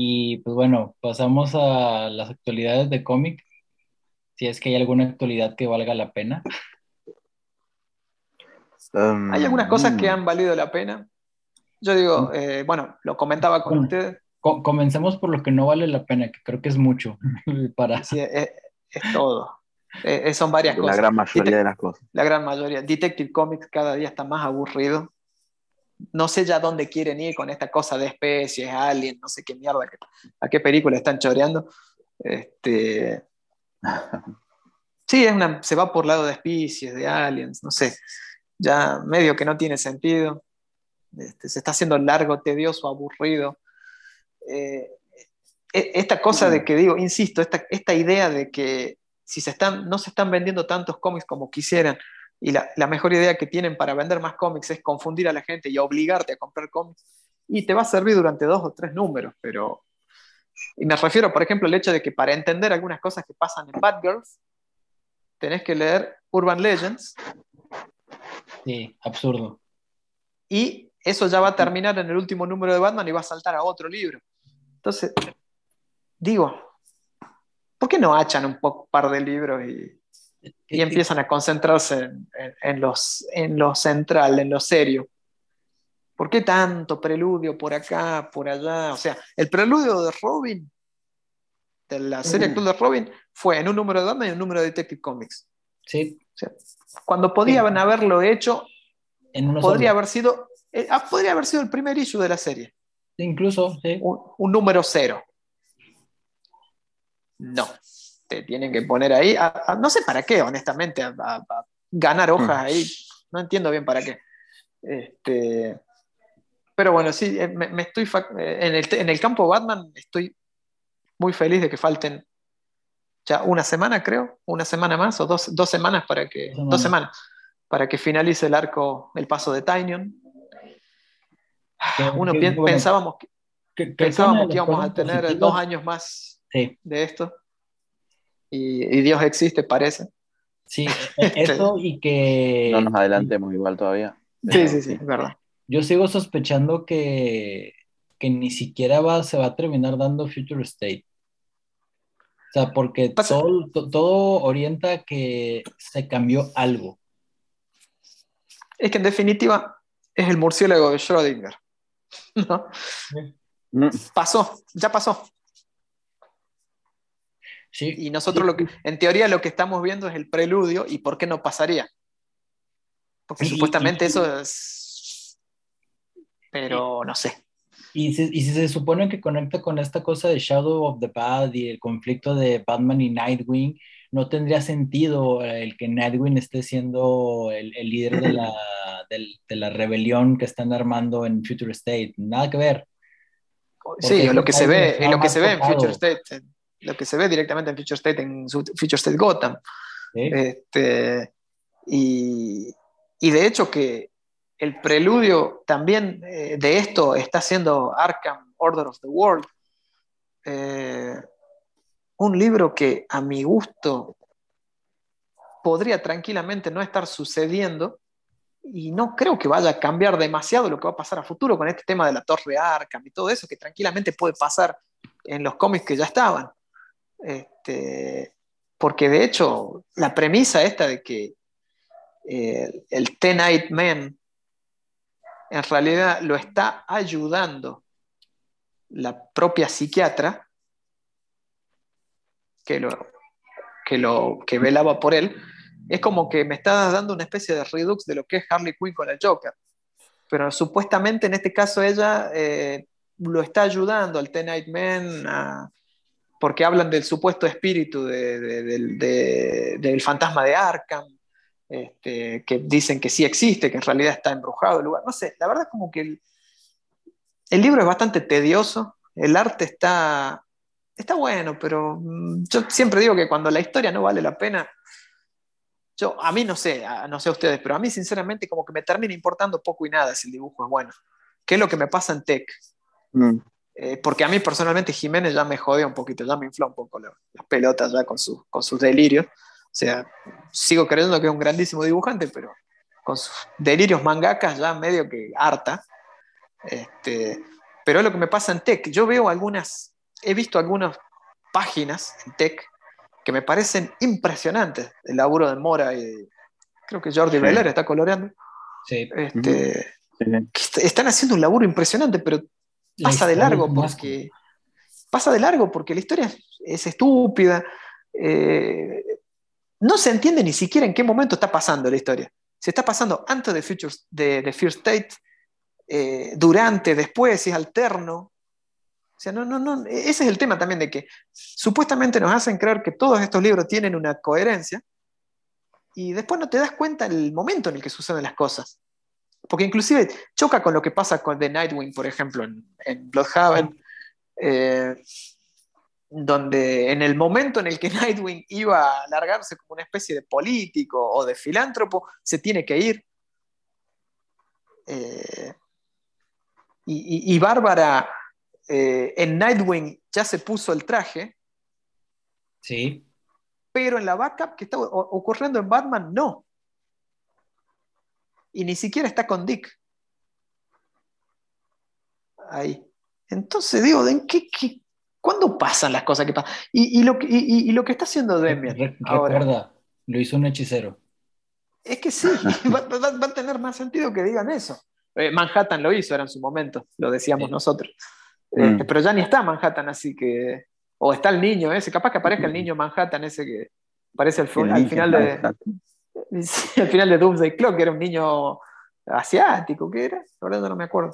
Y pues bueno, pasamos a las actualidades de cómic, si es que hay alguna actualidad que valga la pena. Um, Hay algunas cosas que mm, han valido la pena. Yo digo, eh, bueno, lo comentaba con Bueno. ustedes, Co- comencemos por lo que no vale la pena, que creo que es mucho para... sí, es, es todo. Eh, eh, son varias La cosas. gran mayoría Detec- de las cosas. la gran mayoría. Detective Comics cada día está más aburrido. No sé ya dónde quieren ir con esta cosa de especies, aliens, no sé qué mierda, a qué película están choreando. Este, sí, es una, se va por lado de especies, de aliens, no sé. Ya medio que no tiene sentido. Este, se está haciendo largo, tedioso, aburrido. Eh, e- esta cosa de que digo, insisto, esta, esta idea de que si se están, no se están vendiendo tantos cómics como quisieran, y la, la mejor idea que tienen para vender más cómics es confundir a la gente y obligarte a comprar cómics, y te va a servir durante dos o tres números, pero... Y me refiero, por ejemplo, al hecho de que para entender algunas cosas que pasan en Bad Girls, tenés que leer Urban Legends, Sí, absurdo. y eso ya va a terminar en el último número de Batman y va a saltar a otro libro. Entonces, digo, ¿por qué no hachan un poco, par de libros y, y empiezan a concentrarse en, en- en los, en lo central, en lo serio? ¿Por qué tanto preludio por acá, por allá? O sea, el preludio de Robin, de la serie Mm. actual de Robin, fue en un número de Batman y un número de Detective Comics. Sí, O sea, cuando podían haberlo hecho, en podría haber sido, eh, ah, podría haber sido el primer issue de la serie. Incluso, sí. un, un número cero. No, te tienen que poner ahí, a- a- no sé para qué, honestamente, a, a- a ganar hojas Mm. ahí, no entiendo bien para qué. Este, pero bueno, sí, eh, me, me estoy eh, en el, en el campo Batman estoy muy feliz de que falten ya una semana, creo, una semana más o dos, dos semanas para que Dos semanas. dos semanas para que finalice el arco, el paso de Tynion. Que- Uno que, pen- bueno, pensábamos que, pensábamos que íbamos a tener positivas- dos años más Sí, de esto. Y, y Dios existe, parece. sí, e- eso y que No nos adelantemos igual todavía. Sí, sí, sí, es verdad. yo sigo sospechando que, que ni siquiera va, se va a terminar dando Future State. O sea, porque todo, to- todo orienta a que se cambió algo. Es que en definitiva es el murciélago de Schrödinger. ¿no? Mm, Pasó, ya pasó. Sí, Y nosotros lo que, en teoría lo que estamos viendo es el preludio y por qué no pasaría. Porque Sí, supuestamente y- eso es... Pero no sé. Y, si, y si se supone que conecta con esta cosa de Shadow of the Bad y el conflicto de Batman y Nightwing, no tendría sentido el que Nightwing esté siendo el, el líder de la, de la rebelión que están armando en Future State. Nada que ver. Sí, eso o lo que se ve, lo que se ve en. Future State, en- lo que se ve directamente en Future State, en Future State Gotham. ¿sí? Este, y, y de hecho que el preludio también eh, de esto está haciendo Arkham Order of the World. Eh, un libro que a mi gusto podría tranquilamente no estar sucediendo y no creo que vaya a cambiar demasiado lo que va a pasar a futuro con este tema de la torre Arkham y todo eso que tranquilamente puede pasar en los cómics que ya estaban. Este, porque de hecho la premisa esta de que eh, el Ten Eyed Man en realidad lo está ayudando la propia psiquiatra que lo, que lo que velaba por él, es como que me está dando una especie de redux de lo que es Harley Quinn con el Joker. Pero supuestamente en este caso ella eh, lo está ayudando al Ten Eyed Man a- porque hablan del supuesto espíritu de- de- del- de- del fantasma de Arkham, este, que dicen que sí existe, que en realidad está embrujado el lugar. No sé, la verdad es como que el, libro es bastante tedioso, el arte está, está bueno, pero mm, yo siempre digo que cuando la historia no vale la pena, yo, a mí no sé, no sé a ustedes, pero a mí sinceramente como que me termina importando poco y nada si el dibujo es bueno. ¿Qué es lo que me pasa en Tech? mm. Eh, porque a mí personalmente Jiménez ya me jodía un poquito, ya me infla un poco la- las pelotas ya con, sus con sus delirios. O sea, sigo creyendo que es un grandísimo dibujante, pero con sus delirios mangakas ya medio que harta. Este, pero es lo que me pasa en Tech. Yo veo algunas, he visto algunas páginas en Tech que me parecen impresionantes. El laburo de Mora y creo que Jordi Sí. Beller está coloreando. Sí. Este, Sí, están haciendo un laburo impresionante, pero La pasa de largo porque pasa de largo porque la historia es, es estúpida. eh, no se entiende ni siquiera en qué momento está pasando la historia. Se está pasando antes de, Futures, de, de Fear State, eh, durante, después, si es alterno. O sea, no, no, no, ese es el tema también de que supuestamente nos hacen creer que todos estos libros tienen una coherencia y después no te das cuenta el momento en el que suceden las cosas. Porque inclusive choca con lo que pasa con The Nightwing, por ejemplo, en, en Bloodhaven, eh, donde en el momento en el que Nightwing iba a largarse como una especie de político o de filántropo, se tiene que ir. Eh, y, y- y Bárbara eh, en Nightwing ya se puso el traje, Sí. pero en la backup que está ocurriendo en Batman, no. Y ni siquiera está con Dick. Ahí. Entonces digo, ¿en qué, qué- ¿cuándo pasan las cosas que pasan? Y, y lo, que, y- y lo que está haciendo Demian Re- ahora, recuerda, lo hizo un hechicero. es que sí, va, va- va a tener más sentido que digan eso. Eh, Manhattan lo hizo, era en su momento, lo decíamos Sí. nosotros. Mm. Este, pero ya ni está Manhattan, así que. O está el niño ese, capaz que aparezca el niño Manhattan ese que aparece al, fi- El al final de. Al final de Doomsday Clock, que era un niño asiático, ¿qué era? La verdad no me acuerdo.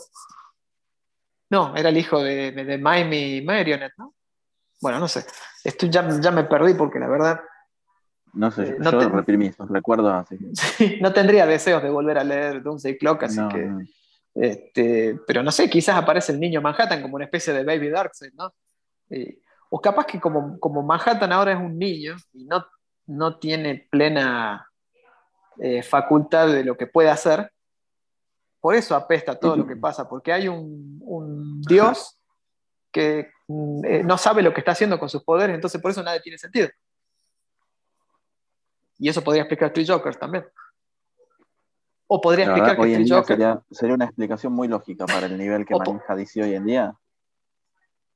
No, era el hijo de, de, de y Marionette, ¿no? Bueno, no sé. Esto ya, ya me perdí porque la verdad No sé, Eh, yo, no te- reprimí esos recuerdos así no tendría deseos de volver a leer Doomsday Clock, así no, que. no. Este, pero no sé, quizás aparece el niño Manhattan como una especie de Baby Darkseid, ¿no? Y- o capaz que como, como Manhattan ahora es un niño y no, no tiene plena eh, facultad de lo que puede hacer, por eso apesta todo lo que pasa, porque hay un, un dios que mm, eh, no sabe lo que está haciendo con sus poderes, entonces por eso nada tiene sentido. Y eso podría explicar Three Jokers también. O podría La explicar verdad, que hoy en Three día Jokers sería, sería una explicación muy lógica para el nivel que maneja DC hoy en día.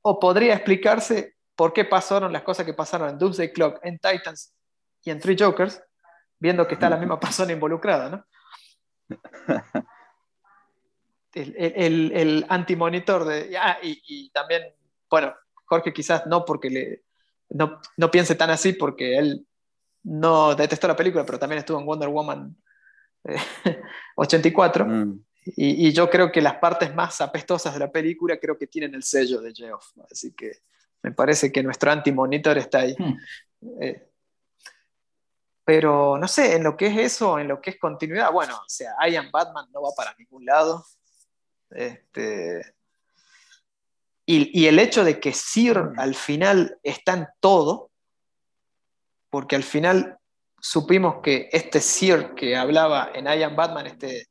o podría explicarse por qué pasaron las cosas que pasaron en Doomsday Clock, en Titans y en Three Jokers, viendo que está la misma persona involucrada, ¿no? El, el, el- antimonitor de. Ah, y, y también, bueno, Jorge quizás no porque le. No, no piense tan así porque él no detestó la película, pero también estuvo en Wonder Woman eh, 84. Mm. Y, y yo creo que las partes más apestosas de la película creo que tienen el sello de Geoff. Así que me parece que nuestro anti-monitor está ahí. Hmm. Eh, pero no sé, en lo que es eso, en lo que es continuidad, bueno, o sea, I Am Batman no va para ningún lado. Este, y, y el hecho de que Sir al final está en todo, porque al final supimos que este Sir que hablaba en I Am Batman, este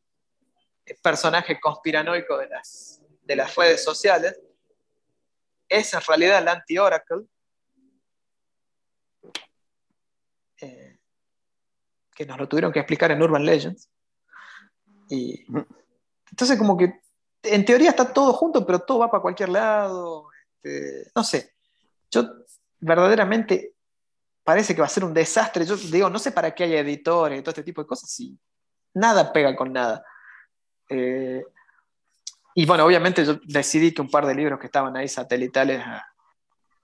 personaje conspiranoico de las, de las redes sociales, es en realidad el anti-Oracle, eh, que nos lo tuvieron que explicar en Urban Legends. Y entonces como que en teoría está todo junto, pero todo va para cualquier lado. este, no sé, yo verdaderamente parece que va a ser un desastre. Yo digo, no sé para qué hay editores y todo este tipo de cosas, si nada pega con nada. Eh, y bueno, obviamente yo decidí que un par de libros que estaban ahí satelitales a-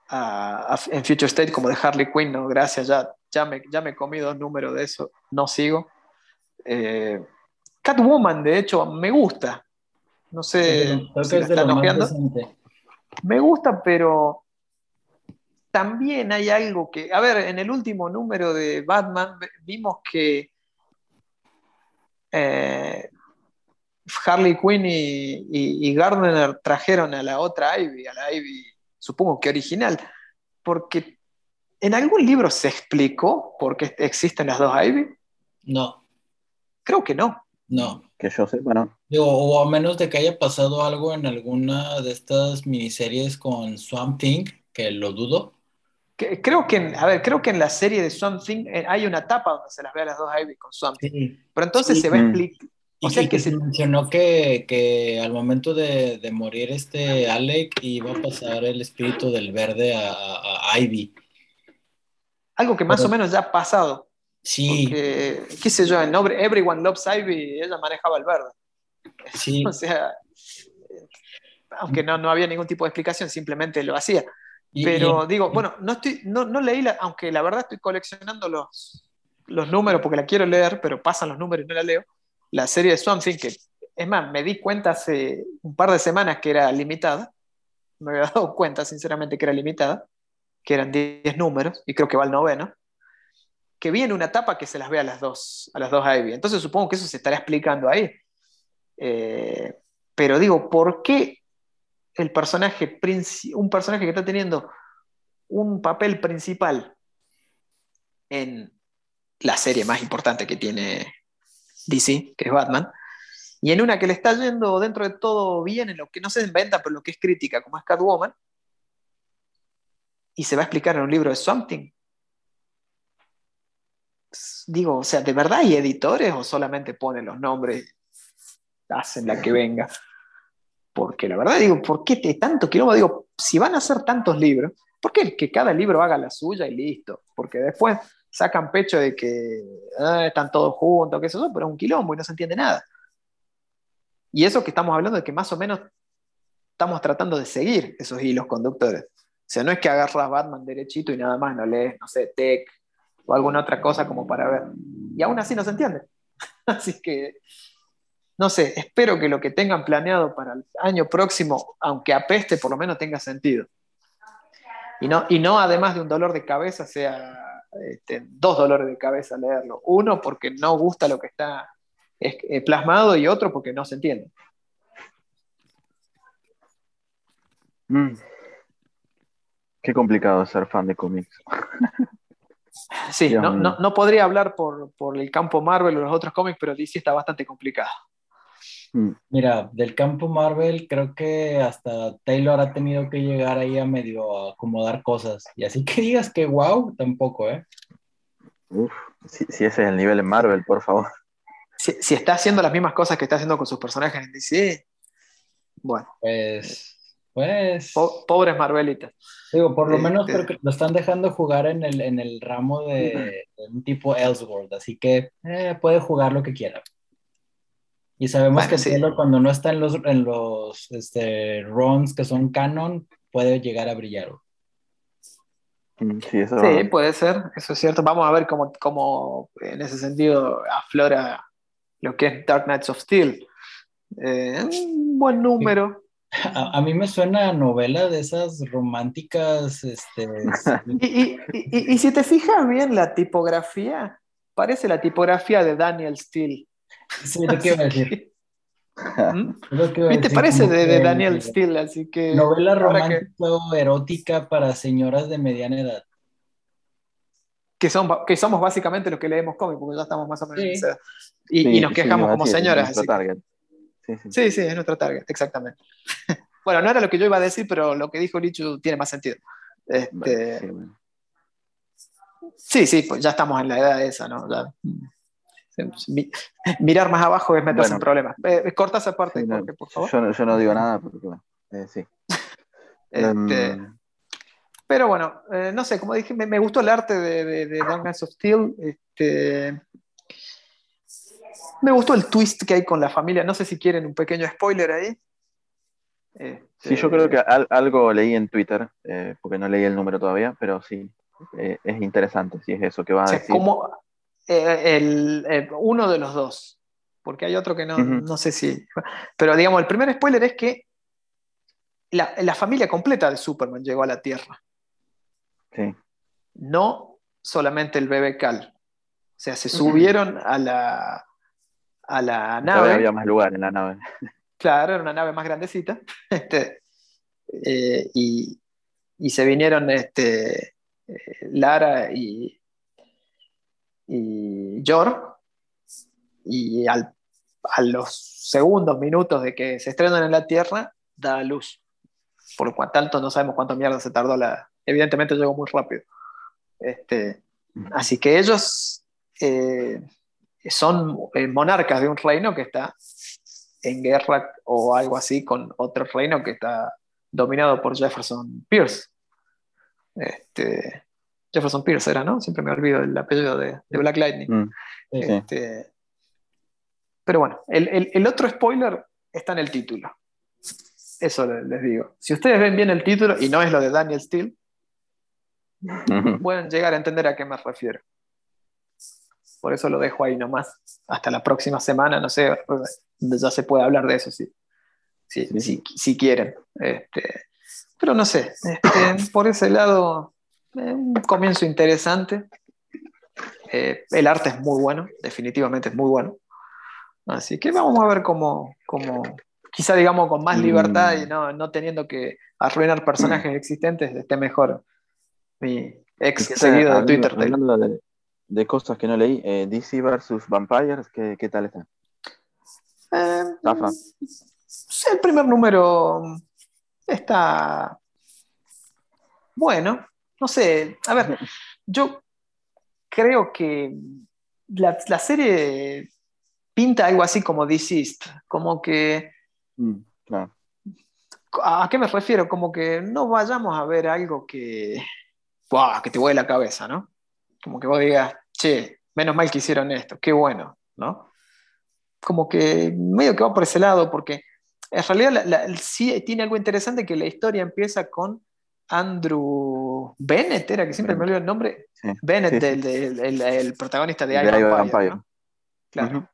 a- a- en Future State, como de Harley Quinn, no, gracias, ya, ya, me, ya me comí dos números de eso, no sigo. Eh, Catwoman, de hecho, me gusta. No sé si la están ojeando. Me gusta, pero también hay algo que. A ver, en el último número de Batman vimos que eh, Harley Quinn y, y- y Gardner trajeron a la otra Ivy, a la Ivy, supongo que original, porque en algún libro se explicó por qué existen las dos Ivy. No, Creo que no. no. Que yo sepa, ¿no? Digo, o a menos de que haya pasado algo en alguna de estas miniseries con Swamp Thing, que lo dudo. Que- Creo que, en- a ver, creo que en la serie de Swamp Thing eh, hay una etapa donde se las ve a las dos Ivy con Swamp Thing. Sí. Pero entonces Sí. se va a Mm. expli- Y, sea, que, se mencionó que, al momento de, morir este Alec iba a pasar el espíritu del verde a, Ivy. Algo que más o menos ya ha pasado. Sí. Porque, qué sé yo, en Everyone Loves Ivy ella manejaba el verde. Sí. o sea, aunque no, no había ningún tipo de explicación, simplemente lo hacía. Pero digo, bueno, no, estoy, no, no leí, la, aunque la verdad estoy coleccionando los, los números porque la quiero leer, pero pasan los números y no la leo. La serie de Swamp Thing, que es más, me di cuenta hace un par de semanas que era limitada. Me había dado cuenta, sinceramente, que era limitada, que eran 10 números, y creo que va al noveno. Que viene una etapa que se las ve a las dos, a las dos Ivy. Entonces supongo que eso se estará explicando ahí. Eh, pero digo, ¿por qué el personaje, un personaje que está teniendo un papel principal en la serie más importante que tiene DC, que es Batman, y en una que le está yendo dentro de todo bien, en lo que no se inventa, pero lo que es crítica, como es Catwoman, y se va a explicar en un libro de Something. Digo, o sea, ¿de verdad hay editores o solamente ponen los nombres, hacen la que venga? Porque la verdad digo, ¿por qué te tanto quilombo? Digo, si van a hacer tantos libros, ¿por qué que cada libro haga la suya y listo? Porque después sacan pecho de que ah, están todos juntos, eso, pero es un quilombo y no se entiende nada. Y eso que estamos hablando de que más o menos estamos tratando de seguir esos hilos conductores. O sea, no es que agarras Batman derechito y nada más no lees, no sé, Tech o alguna otra cosa como para ver. Y aún así no se entiende. así que, no sé, espero que lo que tengan planeado para el año próximo, aunque apeste, por lo menos tenga sentido. Y no, y no además de un dolor de cabeza, sea este, dos dolores de cabeza leerlo. Uno porque no gusta lo que está eh, plasmado y otro porque no se entiende. Mm. Qué complicado ser fan de cómics. Sí, no, podría hablar por, el campo Marvel o los otros cómics, pero DC está bastante complicado. Mm. Mira, del campo Marvel creo que hasta Taylor ha tenido que llegar ahí a medio acomodar cosas. Y así que digas que wow, tampoco, ¿eh? Uf, si, ese es el nivel en Marvel, por favor. Si, está haciendo las mismas cosas que está haciendo con sus personajes en DC, bueno. Pues, pues... pobres Marvelitas. Digo, por lo menos creo este que lo están dejando jugar en el, en el ramo de, un tipo Elseworld, así que eh, puede jugar lo que quiera. Y sabemos que cuando no está en los, en los este, runs que son canon, puede llegar a brillar. Mm, sí, puede ser, eso es cierto. Vamos a ver cómo, cómo en ese sentido aflora lo que es Dark Knights of Steel. Eh, un buen número. A, mí me suena a novela de esas románticas. Este, y, y, si te fijas bien la tipografía, parece la tipografía de Daniel Steele. Sí, lo que iba a decir. ¿Qué te parece de, Daniel Steele? Así que. Novela romántica erótica para señoras de mediana edad. Que, son, que somos básicamente los que leemos cómics, porque ya estamos más o menos en esa y, y, nos quejamos como señoras. Es target. Sí, sí, es nuestro target, exactamente. bueno, no era lo que yo iba a decir, pero lo que dijo Lichu tiene más sentido. Este... sí, sí, pues ya estamos en la edad de esa, ¿no? Ya, Mirar más abajo es meterse en problemas. Eh, corta esa parte, por favor. Yo, no digo nada, porque eh, sí. Este, em, pero bueno, eh, no sé, como dije, me, gustó el arte de, de, de of Steel. Este, me gustó el twist que hay con la familia. No sé si quieren un pequeño spoiler ahí. sí, yo creo que algo leí en Twitter, porque no leí el número todavía, pero sí, es interesante si es eso que va a decir. Eh, el, uno de los dos, porque hay otro que no, no sé si... Pero digamos, el primer spoiler es que la, la, familia completa de Superman llegó a la Tierra. Sí. No solamente el bebé Cal. O sea, se subieron a la, a la nave. había más lugar en la nave. Claro, era una nave más grandecita. Este, eh, y, y, se vinieron este, eh, Lara y, y Yor, y a los segundos, minutos de que se estrenan en la Tierra, da luz. Por lo cual, tanto no sabemos cuánto mierda se tardó la. Evidentemente llegó muy rápido. Este, así que ellos, eh, son eh, monarcas de un reino que está en guerra o algo así con otro reino que está dominado por Jefferson Pierce. Este, Jefferson Pierce era, ¿no? Siempre me olvido el apellido de, Black Lightning. Mm, este, pero bueno, el, otro spoiler está en el título. Eso les, digo. Si ustedes ven bien el título y no es lo de Daniel Steele, pueden llegar a entender a qué me refiero. Por eso lo dejo ahí nomás. Hasta la próxima semana, no sé, ya se puede hablar de eso si, si, quieren. Este, pero no sé, este, por ese lado, eh, un comienzo interesante. Eh, el arte es muy bueno, definitivamente es muy bueno. Así que vamos a ver cómo, cómo quizá digamos con más libertad y no, no teniendo que arruinar personajes existentes, esté mejor mi ex seguido de Twitter de cosas que no leí. Eh, DC versus Vampires, ¿qué, qué tal está? Eh, el primer número está bueno. No sé, a ver, yo creo que la, serie pinta algo así como Deceased, como que... Mm, ¿A qué me refiero? Como que no vayamos a ver algo que, que te vuele la cabeza, ¿no? Como que vos digas, che, menos mal que hicieron esto, qué bueno, ¿no? Como que medio que va por ese lado, porque en realidad sí tiene algo interesante que la historia empieza con Andrew Bennett, era que siempre me olvido el nombre. Bennett, el, protagonista de Iron Vampire. Claro.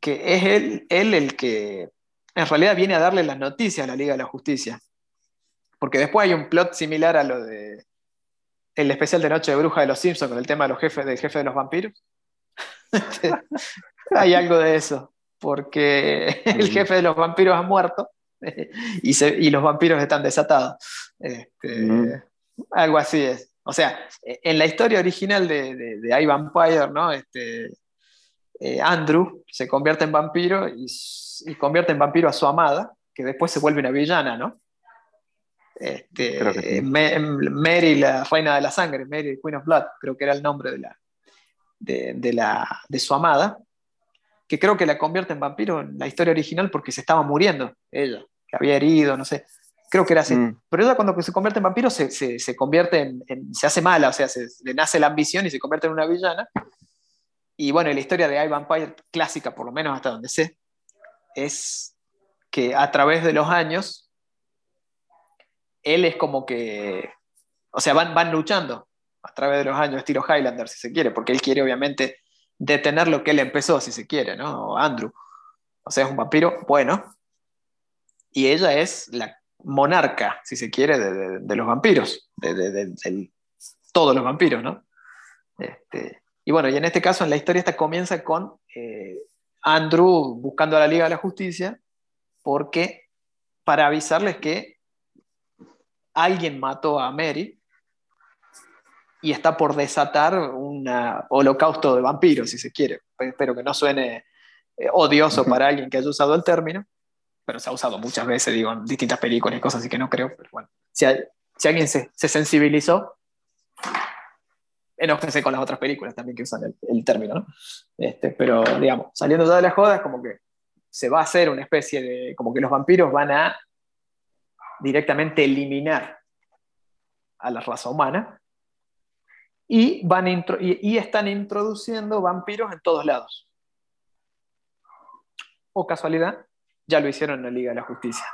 Que es él, él el que en realidad viene a darle las noticias a la Liga de la Justicia. Porque después hay un plot similar a lo de el especial de Noche de Bruja de los Simpsons con el tema de los jefes del jefe de los vampiros. Este, hay algo de eso, porque el jefe de los vampiros ha muerto y, los vampiros están desatados. Este, algo así es. O sea, en la historia original de, de, Vampire, ¿no? Este, eh, Andrew se convierte en vampiro y, y, convierte en vampiro a su amada, que después se vuelve una villana, ¿no? Este, Mary, la reina de la sangre, Mary, Queen of Blood, creo que era el nombre de, la, de, la, de su amada, que creo que la convierte en vampiro en la historia original porque se estaba muriendo ella, que había herido, no sé. Creo que era así. Mm. Pero ella cuando se convierte en vampiro se, se, convierte en, se hace mala, o sea, se, le nace la ambición y se convierte en una villana. Y bueno, la historia de I Vampire clásica, por lo menos hasta donde sé, es que a través de los años él es como que, o sea, van, van luchando a través de los años, estilo Highlander, si se quiere, porque él quiere obviamente detener lo que él empezó, si se quiere, ¿no? Andrew. O sea, es un vampiro bueno. Y ella es la monarca, si se quiere, de, los vampiros, de, todos los vampiros, ¿no? Este, y bueno, y en este caso, en la historia esta comienza con eh, Andrew buscando a la Liga de la Justicia, porque para avisarles que alguien mató a Mary y está por desatar un holocausto de vampiros, si se quiere. Espero que no suene eh, odioso para alguien que haya usado el término, pero se ha usado muchas veces, digo, en distintas películas y cosas así que no creo, pero bueno, si, alguien se, sensibilizó, enójense con las otras películas también que usan el, término, ¿no? Este, pero, digamos, saliendo ya de las jodas, como que se va a hacer una especie de, como que los vampiros van a directamente eliminar a la raza humana y, van y, están introduciendo vampiros en todos lados. O casualidad, ya lo hicieron en la Liga de la Justicia.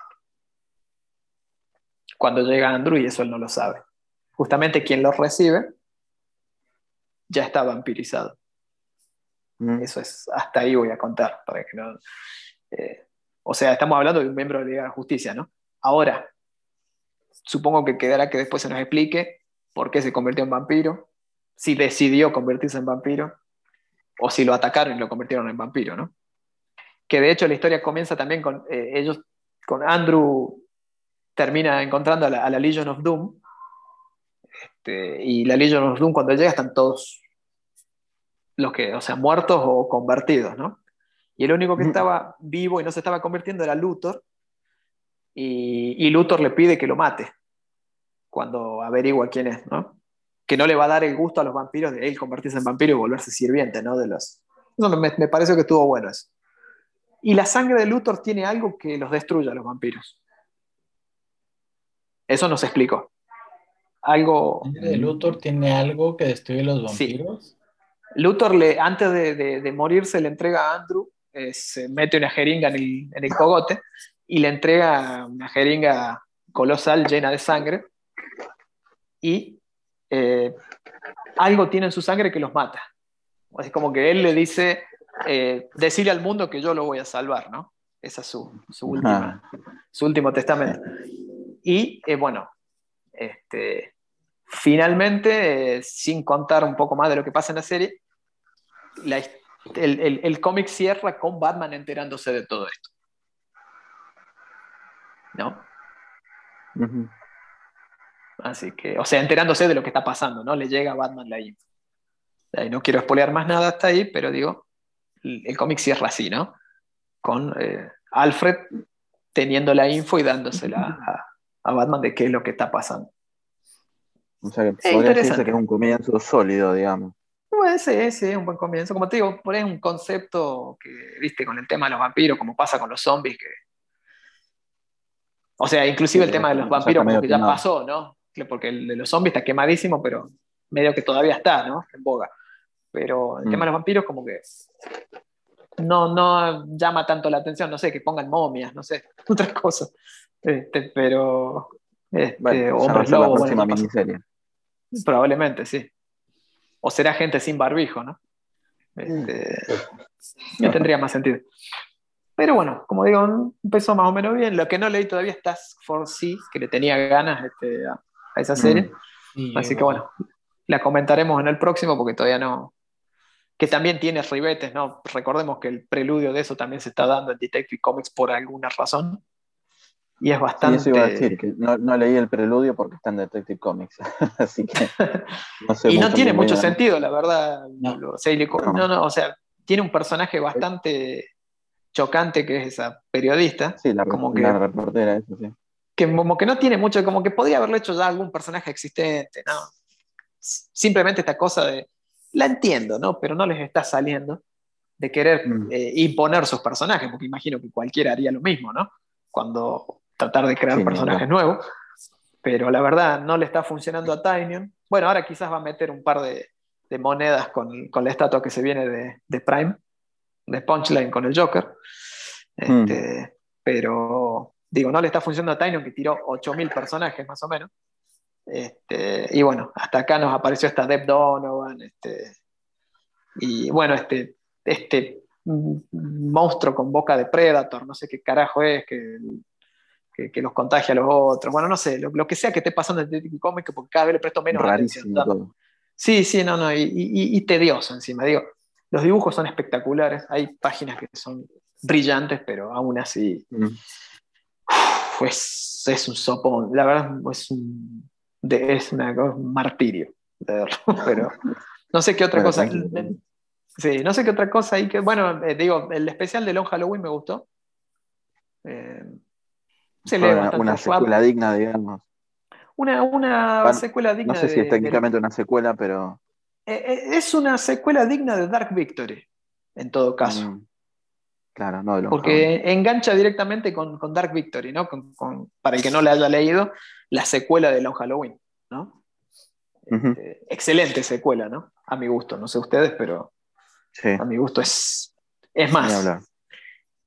Cuando llega Andrew, y eso él no lo sabe. Justamente quien lo recibe ya está vampirizado. Mm. Eso es, hasta ahí voy a contar. Para que no, eh, o sea, estamos hablando de un miembro de la Liga de la Justicia, ¿no? Ahora, supongo que quedará que después se nos explique por qué se convirtió en vampiro, si decidió convertirse en vampiro, o si lo atacaron y lo convirtieron en vampiro, ¿no? Que de hecho la historia comienza también con eh, ellos, con Andrew termina encontrando a la, Legion of Doom, este, y la Legion of Doom cuando llega están todos los que, o sea, muertos o convertidos, ¿no? Y el único que estaba vivo y no se estaba convirtiendo era Luthor, y, Luthor le pide que lo mate cuando averigua quién es, ¿no? Que no le va a dar el gusto a los vampiros de él convertirse en vampiro y volverse sirviente, ¿no? De los, Eso me, me pareció que estuvo bueno eso. Y la sangre de Luthor tiene algo que los destruye a los vampiros. Eso nos explicó. Algo. ¿La sangre de Luthor tiene algo que destruye a los vampiros? Sí. Luthor, le, antes de, de, de, morirse, le entrega a Andrew, eh, se mete una jeringa en el, en el cogote y le entrega una jeringa colosal llena de sangre. Y eh, algo tiene en su sangre que los mata. Es como que él le dice, eh, decirle al mundo que yo lo voy a salvar, ¿no? Ese es su, su, última, su último testamento. Y eh, bueno, este, finalmente, eh, sin contar un poco más de lo que pasa en la serie, la, el, el, el cómic cierra con Batman enterándose de todo esto. ¿No? Uh -huh. Así que, o sea, enterándose de lo que está pasando, ¿no? Le llega a Batman la info. No quiero spoilear más nada hasta ahí, pero digo, el, cómic cierra así, ¿no? Con eh, Alfred teniendo la info y dándosela a, a, Batman de qué es lo que está pasando. O sea, que podría decirse que es un comienzo sólido, digamos. Pues sí, sí, es un buen comienzo. Como te digo, por ahí es un concepto que, viste, con el tema de los vampiros, como pasa con los zombies, que... O sea, inclusive sí, el tema de los vampiros como que ya pasó, ¿no? Porque el de los zombies está quemadísimo, pero medio que todavía está, ¿no? En boga. Pero el mm. tema de los vampiros como que no, no llama tanto la atención, no sé, que pongan momias, no sé, otras cosas. Este, pero este, bueno, hombres lobo, la próxima bueno, miniserie. Probablemente, sí. O será gente sin barbijo, ¿no? Este, ya tendría más sentido. Pero bueno, como digo, empezó más o menos bien. Lo que no leí todavía es Task Force que le tenía ganas este, a, a, esa serie. Mm. Sí, Así que bueno, la comentaremos en el próximo porque todavía no. Que también tiene ribetes, ¿no? Recordemos que el preludio de eso también se está dando en Detective Comics por alguna razón. Y es bastante. Sí, eso iba a decir, que no, no, leí el preludio porque está en Detective Comics. Así que. No sé y no tiene mucho sentido, la verdad. No. O sea, no, no, o sea, tiene un personaje bastante chocante que es esa periodista. Sí, la, como que, la reportera, eso sí. Que como que no tiene mucho, como que podría haberlo hecho ya algún personaje existente, ¿no? Simplemente esta cosa de. La entiendo, ¿no? Pero no les está saliendo de querer mm. eh, imponer sus personajes, porque imagino que cualquiera haría lo mismo, ¿no? Cuando tratar de crear sí, personajes no, nuevos. Pero la verdad, no le está funcionando a Tynion. Bueno, ahora quizás va a meter un par de, de monedas con, con, la estatua que se viene de, de Prime, de Punchline con el Joker. Este, mm. Pero digo, no le está funcionando a Tynion, que tiró 8.000 personajes más o menos. Este, y bueno, hasta acá nos apareció esta Deb Donovan. Este, y bueno, este, este monstruo con boca de Predator, no sé qué carajo es, que, que, que los contagia a los otros. Bueno, no sé, lo, lo, que sea que esté pasando en Detective Comics, porque cada vez le presto menos Rarísimo atención. Sí, sí, no, no, y, y, y, tedioso encima. Digo, los dibujos son espectaculares, hay páginas que son brillantes, pero aún así mm. pues, es un sopón. La verdad es un, es una, un martirio, pero no sé qué otra cosa. Sí, no sé qué otra cosa hay que. Bueno, eh, digo, el especial de Long Halloween me gustó. Eh, se lee una, una secuela digna, digamos. Una, una bueno, secuela digna. No sé si es técnicamente de, una secuela, pero. Eh, es una secuela digna de Dark Victory, en todo caso. Mm, claro, no de Porque engancha directamente con, con, Dark Victory, ¿no? Con, con, para el que no le haya leído, la secuela de Long Halloween, ¿no? Uh -huh. eh, excelente secuela, ¿no? A mi gusto, no sé ustedes, pero sí. a mi gusto es, es más.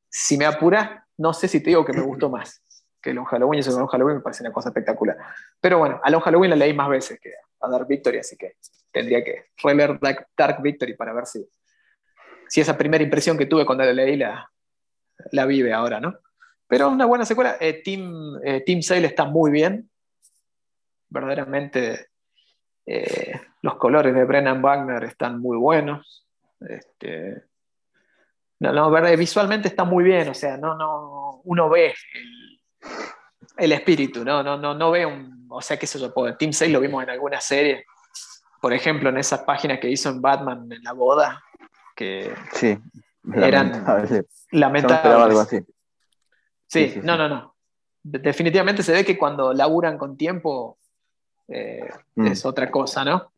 Si me apuras, no sé si te digo que me gustó más que Long Halloween, eso de Long Halloween me parece una cosa espectacular. Pero bueno, a Long Halloween la leí más veces que a Dark Victory, así que tendría que releer Dark, Dark Victory para ver si, si esa primera impresión que tuve cuando la leí la, la vive ahora, ¿no? Pero una buena secuela. Eh, Team, eh, Team Sale está muy bien. Verdaderamente eh, los colores de Brennan Wagner están muy buenos. Este, no, no, visualmente está muy bien. O sea, no, no, uno ve el, el espíritu, ¿no? No, no, no ve un. O sea, qué sé yo, Team Sale lo vimos en alguna serie. Por ejemplo, en esas páginas que hizo en Batman en la boda. Que sí, eran lamentable. lamentables. No algo así. Sí, sí, sí, no, no, no. Definitivamente se ve que cuando laburan con tiempo eh, mm. es otra cosa, ¿no?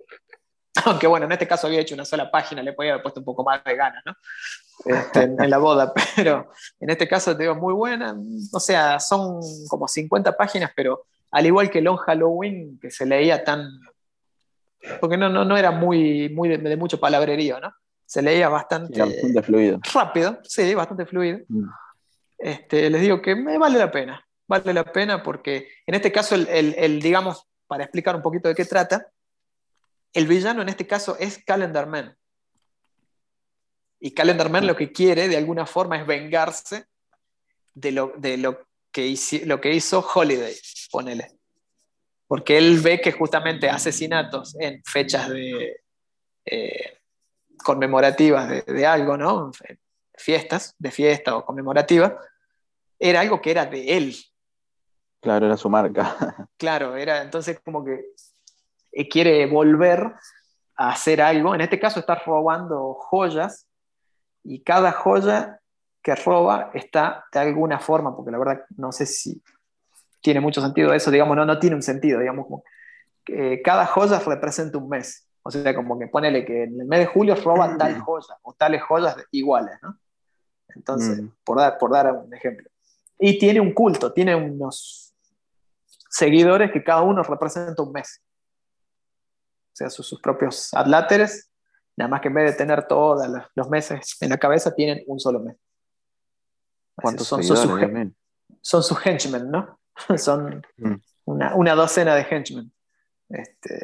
Aunque bueno, en este caso había hecho una sola página, le podía haber puesto un poco más de ganas, ¿no? Este, en, la boda, pero en este caso te digo muy buena, o sea, son como 50 páginas, pero al igual que Long Halloween, que se leía tan, porque no, no, no era muy, muy de, mucho palabrerío, ¿no? Se leía bastante, bastante fluido. rápido, sí, bastante fluido. Mm. Este, les digo que me vale la pena, vale la pena porque en este caso, el, el, digamos, para explicar un poquito de qué trata, el villano en este caso es Calendar Man. Y Calendar Man lo que quiere de alguna forma es vengarse de lo, de lo, que, hizo, lo que hizo Holiday, ponele. Porque él ve que justamente asesinatos en fechas de, eh, conmemorativas de, algo, ¿no? Fiestas, de fiesta o conmemorativa, era algo que era de él. Claro, era su marca. Claro, era entonces como que eh, quiere volver a hacer algo. En este caso está robando joyas y cada joya que roba está de alguna forma, porque la verdad no sé si tiene mucho sentido eso, digamos, no, no tiene un sentido, digamos, como que cada joya representa un mes. O sea, como que ponele que en el mes de julio roban tal joya o tales joyas iguales, ¿no? Entonces, mm. por, dar, por dar un ejemplo. Y tiene un culto, tiene unos seguidores que cada uno representa un mes. O sea, sus, propios adláteres, nada más que en vez de tener todos los meses en la cabeza, tienen un solo mes. ¿Cuántos son, sus, son sus henchmen, ¿no? son mm. una, una, docena de henchmen. Este,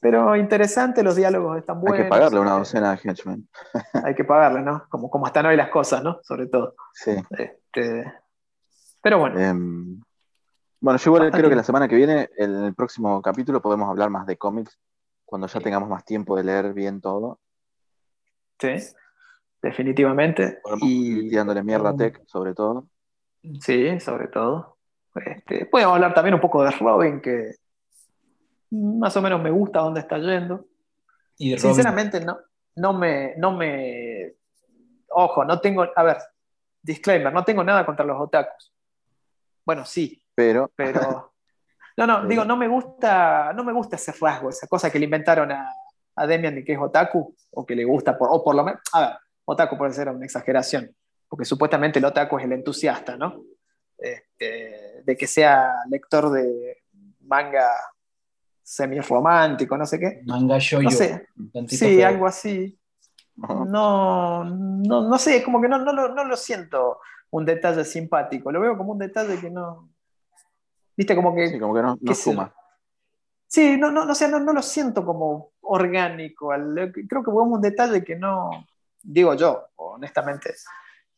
pero interesante, los diálogos están buenos. Hay que pagarle una docena de henchmen. hay que pagarle, ¿no? Como, como están hoy las cosas, ¿no? Sobre todo. Sí. Este, pero bueno. Em, bueno, yo igual creo que la semana que viene, en el próximo capítulo, podemos hablar más de cómics, cuando ya tengamos más tiempo de leer bien todo. Sí, definitivamente. y tirándole mierda a Tech, sobre todo. Sí, sobre todo. Este, podemos hablar también un poco de Robin, que más o menos me gusta dónde está yendo. ¿Y Sinceramente, no, no, me, no me. Ojo, no tengo. A ver, disclaimer, no tengo nada contra los otakus. Bueno, sí. Pero. Pero. No, no, digo, no me gusta, no me gusta ese rasgo, esa cosa que le inventaron a, a Demian de que es otaku, o que le gusta, por, o por lo menos. A ver, otaku puede ser una exageración, porque supuestamente el otaku es el entusiasta, ¿no? Este, de que sea lector de manga semi-romántico, no sé qué. Manga No sé. Sí, algo así. No, no, sé, como que no, no, lo, siento un detalle simpático. Lo veo como un detalle que no. Viste, como que. Sí, como que no, suma. Sí, no, no, no, no, no lo siento como orgánico. Creo que fue un detalle que no. Digo yo, honestamente.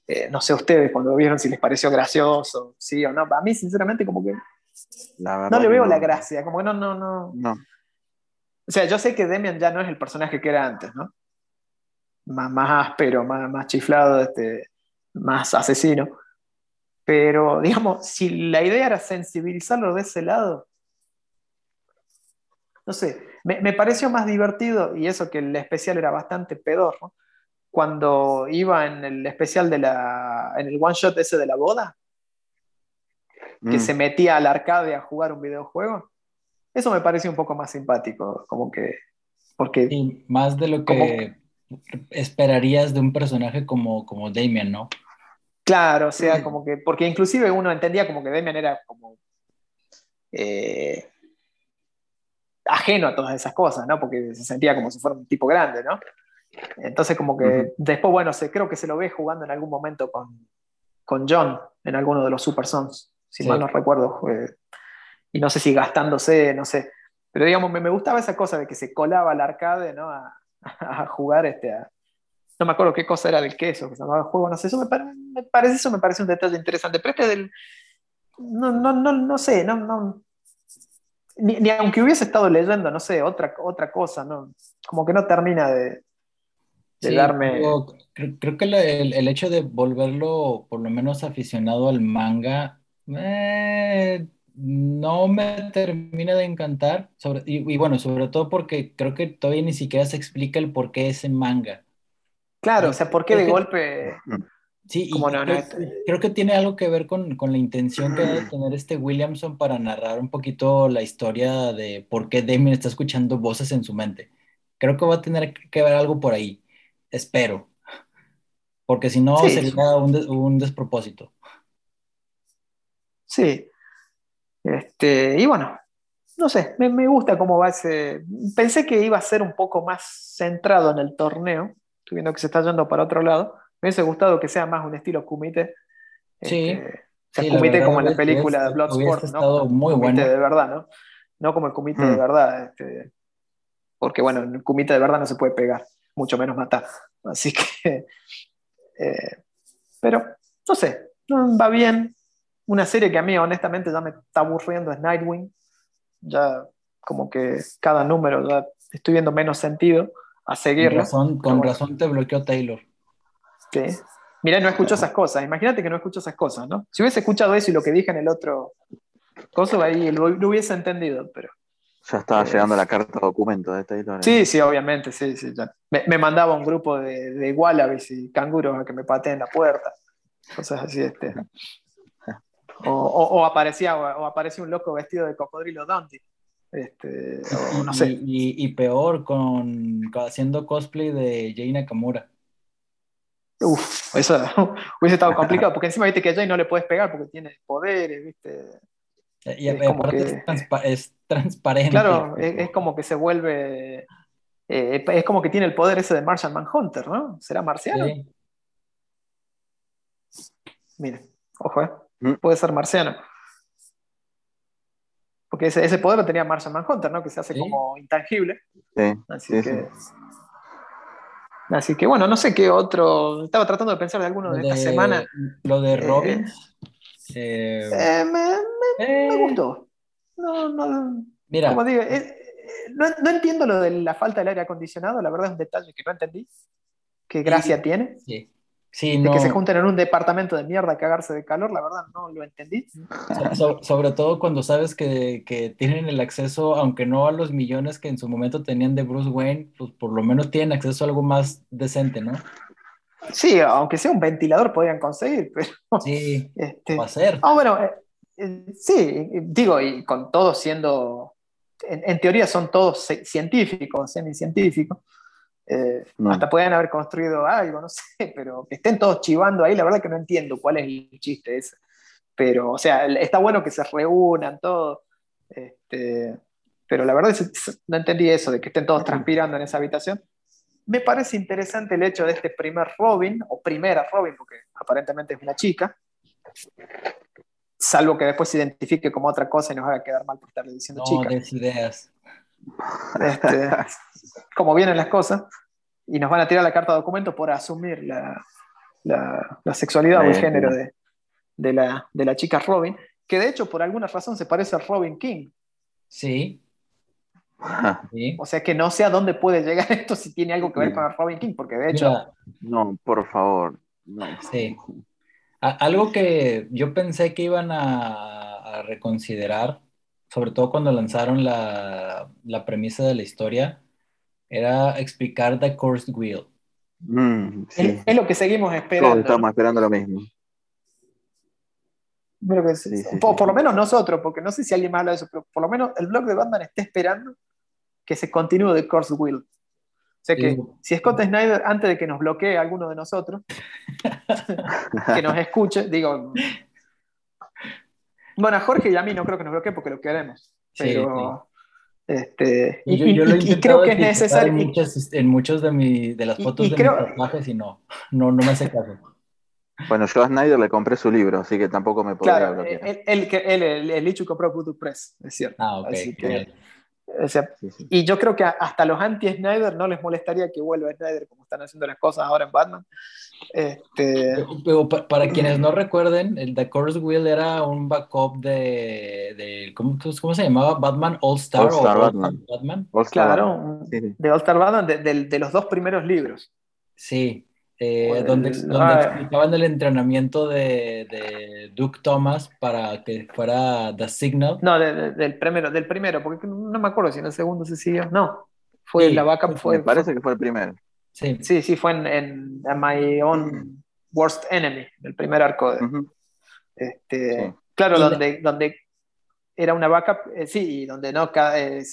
Eh, no sé ustedes cuando lo vieron si les pareció gracioso, sí o no. A mí, sinceramente, como que no le veo la gracia, como que no, no, no. O sea, yo sé que Demian ya no es el personaje que era antes, ¿no? Más, más áspero, más, más chiflado, este, más asesino. Pero, digamos, si la idea era sensibilizarlo de ese lado, no sé, me, me pareció más divertido, y eso que el especial era bastante pedorro, cuando iba en el especial de la, en el one shot ese de la boda, que mm. se metía al arcade a jugar un videojuego. Eso me parece un poco más simpático, como que... Porque, más de lo que esperarías de un personaje como, como Damien, ¿no? Claro, o sea, como que... Porque inclusive uno entendía como que Damien era como... Eh, ajeno a todas esas cosas, ¿no? Porque se sentía como si fuera un tipo grande, ¿no? Entonces como que después, bueno, se, creo que se lo ve jugando en algún momento con, con John en alguno de los Super Sons si mal no recuerdo. y no sé si gastándose, no sé. Pero digamos, me, gustaba esa cosa de que se colaba al arcade, ¿no? A, jugar este, no me acuerdo qué cosa era del queso, que se llamaba juego, no sé, eso me, parece, eso me parece un detalle interesante, pero este del, no, no, no, no sé, no, no, ni, aunque hubiese estado leyendo, no sé, otra, otra cosa, ¿no? como que no termina de, darme... creo, que el, el, hecho de volverlo por lo menos aficionado al manga eh, no me termina de encantar, sobre, y, bueno, sobre todo porque creo que todavía ni siquiera se explica el por qué es en manga. Claro, o sea, ¿por qué de golpe? Sí, y creo, que tiene algo que ver con, con la intención que debe tener este Williamson para narrar un poquito la historia de por qué Damien está escuchando voces en su mente. Creo que va a tener que ver algo por ahí. Espero. Porque si no, sería un, despropósito. Sí. Este, y bueno, no sé, me, gusta cómo va ese. Pensé que iba a ser un poco más centrado en el torneo. Estoy viendo que se está yendo para otro lado. Me hubiese gustado que sea más un estilo Kumite. Sí. Este, Kumite como en la película de Bloodsport, ¿no? Muy bueno. de verdad, ¿no? No como el Kumite de mm. verdad. Este, porque bueno, en el Kumite de verdad no se puede pegar, mucho menos matar. Así que. Eh, pero, no sé, va bien. Una serie que a mí honestamente ya me está aburriendo es Nightwing ya como que cada número ya estoy viendo menos sentido a seguirlo. Con razón, te bloqueó Taylor. Sí. Mira, no escucho esas cosas. Imagínate que no escucho esas cosas, ¿no? Si hubiese escuchado eso y lo que dije en el otro coso, ahí lo, hubiese entendido, pero. Ya estaba eh, llegando la carta documento de Taylor. Sí, sí, obviamente, sí, sí. Me, mandaba un grupo de, de wallabies y canguros a que me pateen la puerta. Cosas así, este. O, aparecía, o, aparecía un loco vestido de cocodrilo Dundee. Este, no sé. Y, peor, con, haciendo cosplay de Jay Nakamura. Uf, eso hubiese estado complicado, porque encima viste que a Jay no le puedes pegar porque tiene poderes, viste. Y es, como que, es, transparente. Claro, es, como que se vuelve. Eh, es como que tiene el poder ese de Martian Manhunter, ¿no? ¿Será marciano? Sí. Miren, ojo, ¿eh? Mm. puede ser marciano. Porque ese, ese poder lo tenía Martian Manhunter, ¿no? Que se hace como intangible. Sí. Así que. Así que bueno, no sé qué otro. Estaba tratando de pensar de alguno de, esta semana. Lo de eh, Robin. Eh, eh, me, gustó. No, no. Mira. Como digo, no, no, entiendo lo de la falta del aire acondicionado, la verdad es un detalle que no entendí. ¿Qué gracia tiene? Sí de que se junten en un departamento de mierda a cagarse de calor, la verdad no lo entendí. sobre todo cuando sabes que, que, tienen el acceso, aunque no a los millones que en su momento tenían de Bruce Wayne, pues por lo menos tienen acceso a algo más decente, ¿no? Sí, aunque sea un ventilador podrían conseguir, pero... Sí, este, va a ser. Ah, bueno, eh, eh, sí, digo, y con todo siendo... En, en teoría son todos científicos, semi-científicos. Eh, hasta pueden haber construido algo, no sé, pero que estén todos chivando ahí, la verdad que no entiendo cuál es el chiste ese. Pero, o sea, está bueno que se reúnan todos. Este, pero la verdad es, no entendí eso, de que estén todos transpirando en esa habitación. Me parece interesante el hecho de este primer Robin, o primera Robin, porque aparentemente es una chica, salvo que después se identifique como otra cosa y nos haga quedar mal por estarle diciendo no, chica. Des ideas. Este, como vienen las cosas, y nos van a tirar la carta de documento por asumir la, la, sexualidad o el género de, de, la, de la chica Robin, que de hecho por alguna razón se parece a Robin King. Sí. O sea que no sé a dónde puede llegar esto si tiene algo que ver con Robin King, porque de hecho. no, por favor. Sí. Algo que yo pensé que iban a, a reconsiderar sobre todo cuando lanzaron la, premisa de la historia, era explicar The Course Wheel. Mm, es, lo que seguimos esperando. Todos estamos esperando lo mismo. por, lo menos nosotros, porque no sé si alguien más habla de eso, pero por lo menos el blog de Batman está esperando que se continúe The Course Wheel. O sea que si Scott Snyder, antes de que nos bloquee alguno de nosotros, que nos escuche, digo, bueno, a Jorge y a mí no creo que nos bloquee porque lo queremos. Pero. Este, y, creo que es necesario. En, muchos, de, mi, de las fotos de creo, mis personajes y no, no, no me hace caso. Bueno, yo a Snyder le compré su libro, así que tampoco me podría claro, bloquear. Él, él, él, el compró Voodoo Press, es cierto. Ah, ok. Así que, y yo creo que hasta los anti-Snyder no les molestaría que vuelva Snyder como están haciendo las cosas ahora en Batman. Este... Pero, para quienes no recuerden, el The Course Wheel era un backup de, de ¿cómo, ¿cómo, se llamaba? Batman All Star. All Star Batman. claro, de All Star Batman, de, de, los dos primeros libros. Sí, eh, donde, donde explicaban el entrenamiento de, de, Duke Thomas para que fuera The Signal. No, del, primero, del primero, porque no me acuerdo si en el segundo se siguió. No, fue la vaca. Fue, me parece que fue el primero. Sí, sí, sí fue en, en, My Own Worst Enemy, el primer arco. De, este, Claro, donde, donde era una vaca, eh, sí, y donde no, eh, eh,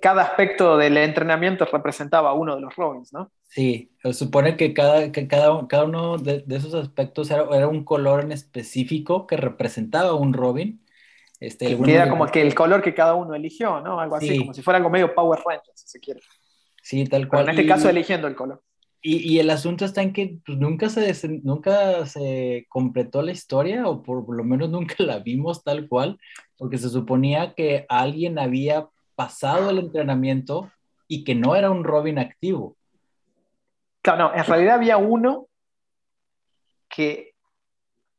cada aspecto del entrenamiento representaba uno de los Robins, ¿no? Sí, se supone que cada, que cada, cada uno de, esos aspectos era, un color en específico que representaba un Robin. Este, que era como que el color que cada uno eligió, ¿no? Algo así, como si fuera algo medio Power Rangers, si se quiere. Sí, tal cual. en este caso eligiendo el color. Y, el asunto está en que pues, nunca, se, nunca se completó la historia, o por lo menos nunca la vimos tal cual, porque se suponía que alguien había pasado el entrenamiento y que no era un Robin activo. Claro, no, en realidad había uno que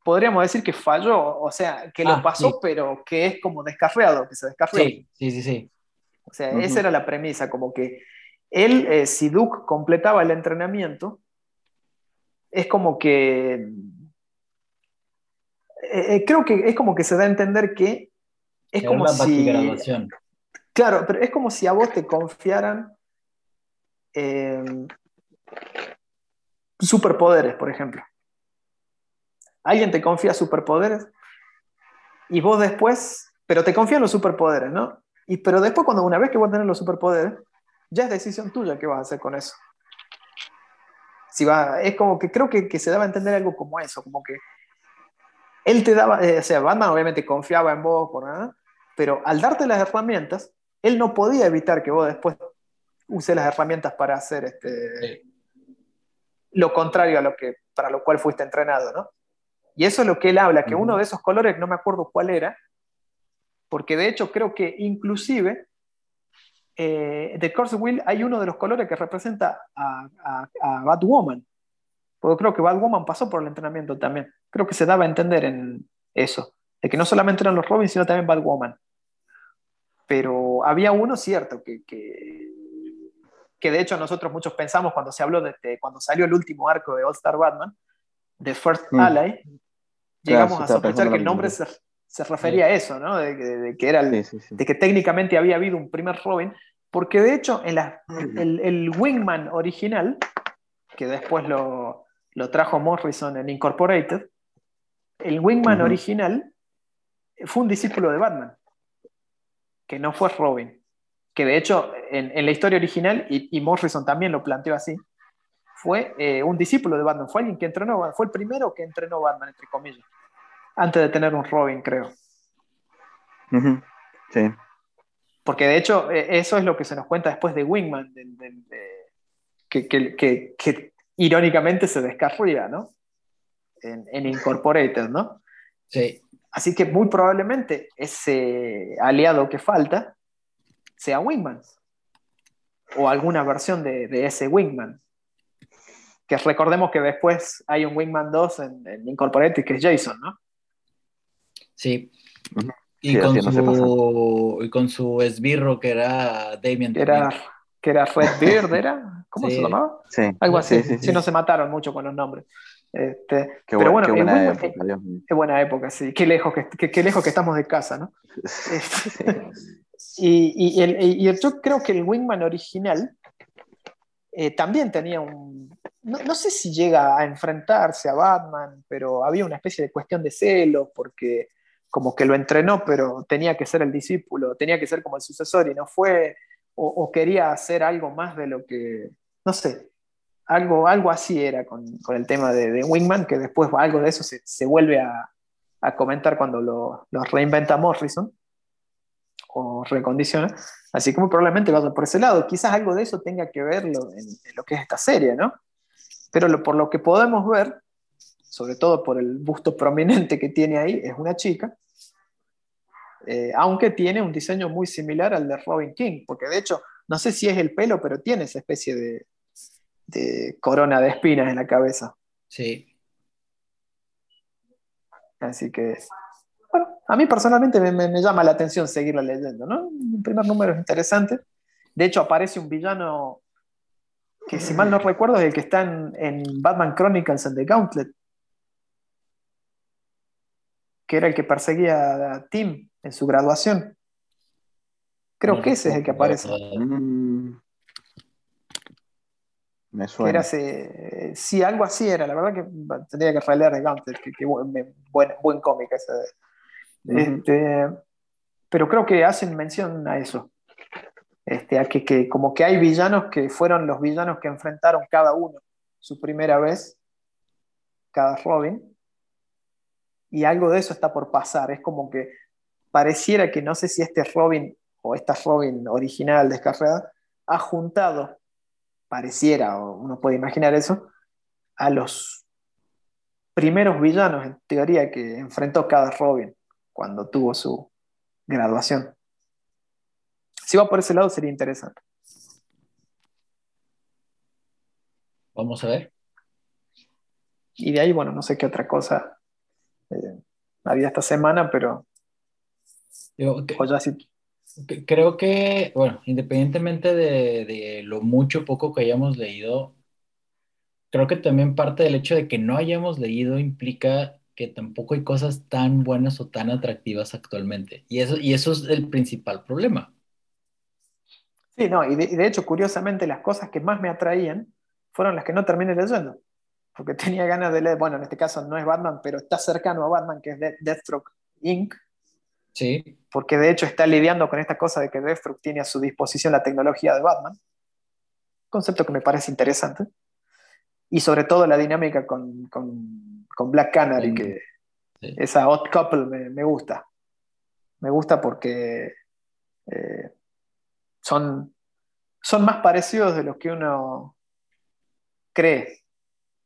podríamos decir que falló, o sea, que lo ah, pasó, pero que es como descarriado, que se descarrió. Sí, sí, sí, sí. O sea, esa era la premisa, como que él, eh, si Duke completaba el entrenamiento, es como que. Eh, eh, creo que es como que se da a entender que es como si. Claro, pero es como si a vos te confiaran superpoderes, por ejemplo. Alguien te confía superpoderes y vos después, pero te confían los superpoderes, ¿no? Y pero después cuando una vez que vos tenés los superpoderes, ya es decisión tuya qué vas a hacer con eso. Si va, es como que creo que, se daba a entender algo como eso, como que él te daba, eh, o sea, Batman obviamente confiaba en vos, por nada, pero al darte las herramientas, él no podía evitar que vos después uses las herramientas para hacer este, lo contrario a lo que, para lo cual fuiste entrenado, ¿no? Y eso es lo que él habla, que uno de esos colores, no me acuerdo cuál era, porque de hecho creo que inclusive eh, de Course Wheel hay uno de los colores que representa a, a, Batwoman. Porque creo que Batwoman pasó por el entrenamiento también. Creo que se daba a entender en eso. De que no solamente eran los Robins, sino también Batwoman. Pero había uno cierto que, que, de hecho nosotros muchos pensamos cuando se habló de, cuando salió el último arco de All Star Batman, de First mm. Ally, llegamos a sospechar que el nombre se, se refería a eso, ¿no? De, que era de que técnicamente había habido un primer Robin, porque de hecho en la, el, el, Wingman original, que después lo, lo, trajo Morrison en Incorporated, el Wingman original fue un discípulo de Batman, que no fue Robin, que de hecho en, en la historia original, y, y, Morrison también lo planteó así, fue eh, un discípulo de Batman, fue alguien que entrenó, fue el primero que entrenó Batman, entre comillas antes de tener un Robin, creo. Sí. Porque de hecho, e, eso es lo que se nos cuenta después de Wingman, que, irónicamente se descarría, ¿no? En, Incorporated, ¿no? Sí. Así que muy probablemente ese aliado que falta sea Wingman. O alguna versión de, ese Wingman. Que recordemos que después hay un Wingman 2 en, en Incorporated que es Jason, ¿no? Sí. Y, con su, y, con su, esbirro que era Damien. Era, que era Redbeard, ¿era? ¿Cómo se llamaba? Sí. Algo así. Sí, no se mataron mucho con los nombres. Este, pero bueno, qué buena, época, qué buena época, sí. Qué lejos que, qué, lejos que estamos de casa, ¿no? Este, y, y, el, y, yo creo que el Wingman original eh, también tenía un... No, no, sé si llega a enfrentarse a Batman, pero había una especie de cuestión de celos porque como que lo entrenó, pero tenía que ser el discípulo, tenía que ser como el sucesor y no fue, o, quería hacer algo más de lo que, no sé, algo, algo así era con, con el tema de, Wingman, que después algo de eso se, se vuelve a, a, comentar cuando lo, lo, reinventa Morrison o recondiciona. Así como probablemente vaya por ese lado. Quizás algo de eso tenga que ver en, lo que es esta serie, ¿no? Pero por lo que podemos ver, sobre todo por el busto prominente que tiene ahí, es una chica eh, aunque tiene un diseño muy similar al de Robin King, porque de hecho, no sé si es el pelo, pero tiene esa especie de, corona de espinas en la cabeza. Sí. Así que, bueno, a mí personalmente me, llama la atención seguirla leyendo, ¿no? El primer número es interesante. De hecho, aparece un villano que, si mal no recuerdo, es el que está en, en Batman Chronicles and the Gauntlet, que era el que perseguía a Tim en su graduación. Creo que ese es el que aparece. Mm. Me suena. Era sí, algo así era. La verdad que tendría que releer de Gunter, que, buen, buen, cómic ese. Este, pero creo que hacen mención a eso. Este, a que, que, como que hay villanos que fueron los villanos que enfrentaron cada uno su primera vez, cada Robin, y algo de eso está por pasar. Es como que pareciera que no sé si este Robin o esta Robin original descargada ha juntado, pareciera, o uno puede imaginar eso, a los primeros villanos, en teoría, que enfrentó cada Robin cuando tuvo su graduación. Si va por ese lado sería interesante. Vamos a ver. Y de ahí, bueno, no sé qué otra cosa eh, había esta semana, pero... Creo que, bueno, independientemente de, lo mucho o poco que hayamos leído, creo que también parte del hecho de que no hayamos leído implica que tampoco hay cosas tan buenas o tan atractivas actualmente. Y eso, y eso es el principal problema. Sí, no, y de, hecho, curiosamente, las cosas que más me atraían fueron las que no terminé leyendo. Porque tenía ganas de leer, bueno, en este caso no es Batman, pero está cercano a Batman, que es Deathstroke Inc. Sí. Porque de hecho está lidiando con esta cosa de que Deathstroke tiene a su disposición la tecnología de Batman. Concepto que me parece interesante. Y sobre todo la dinámica con, Black Canary, que esa odd couple me, gusta. Me gusta porque eh, son, son más parecidos de lo que uno cree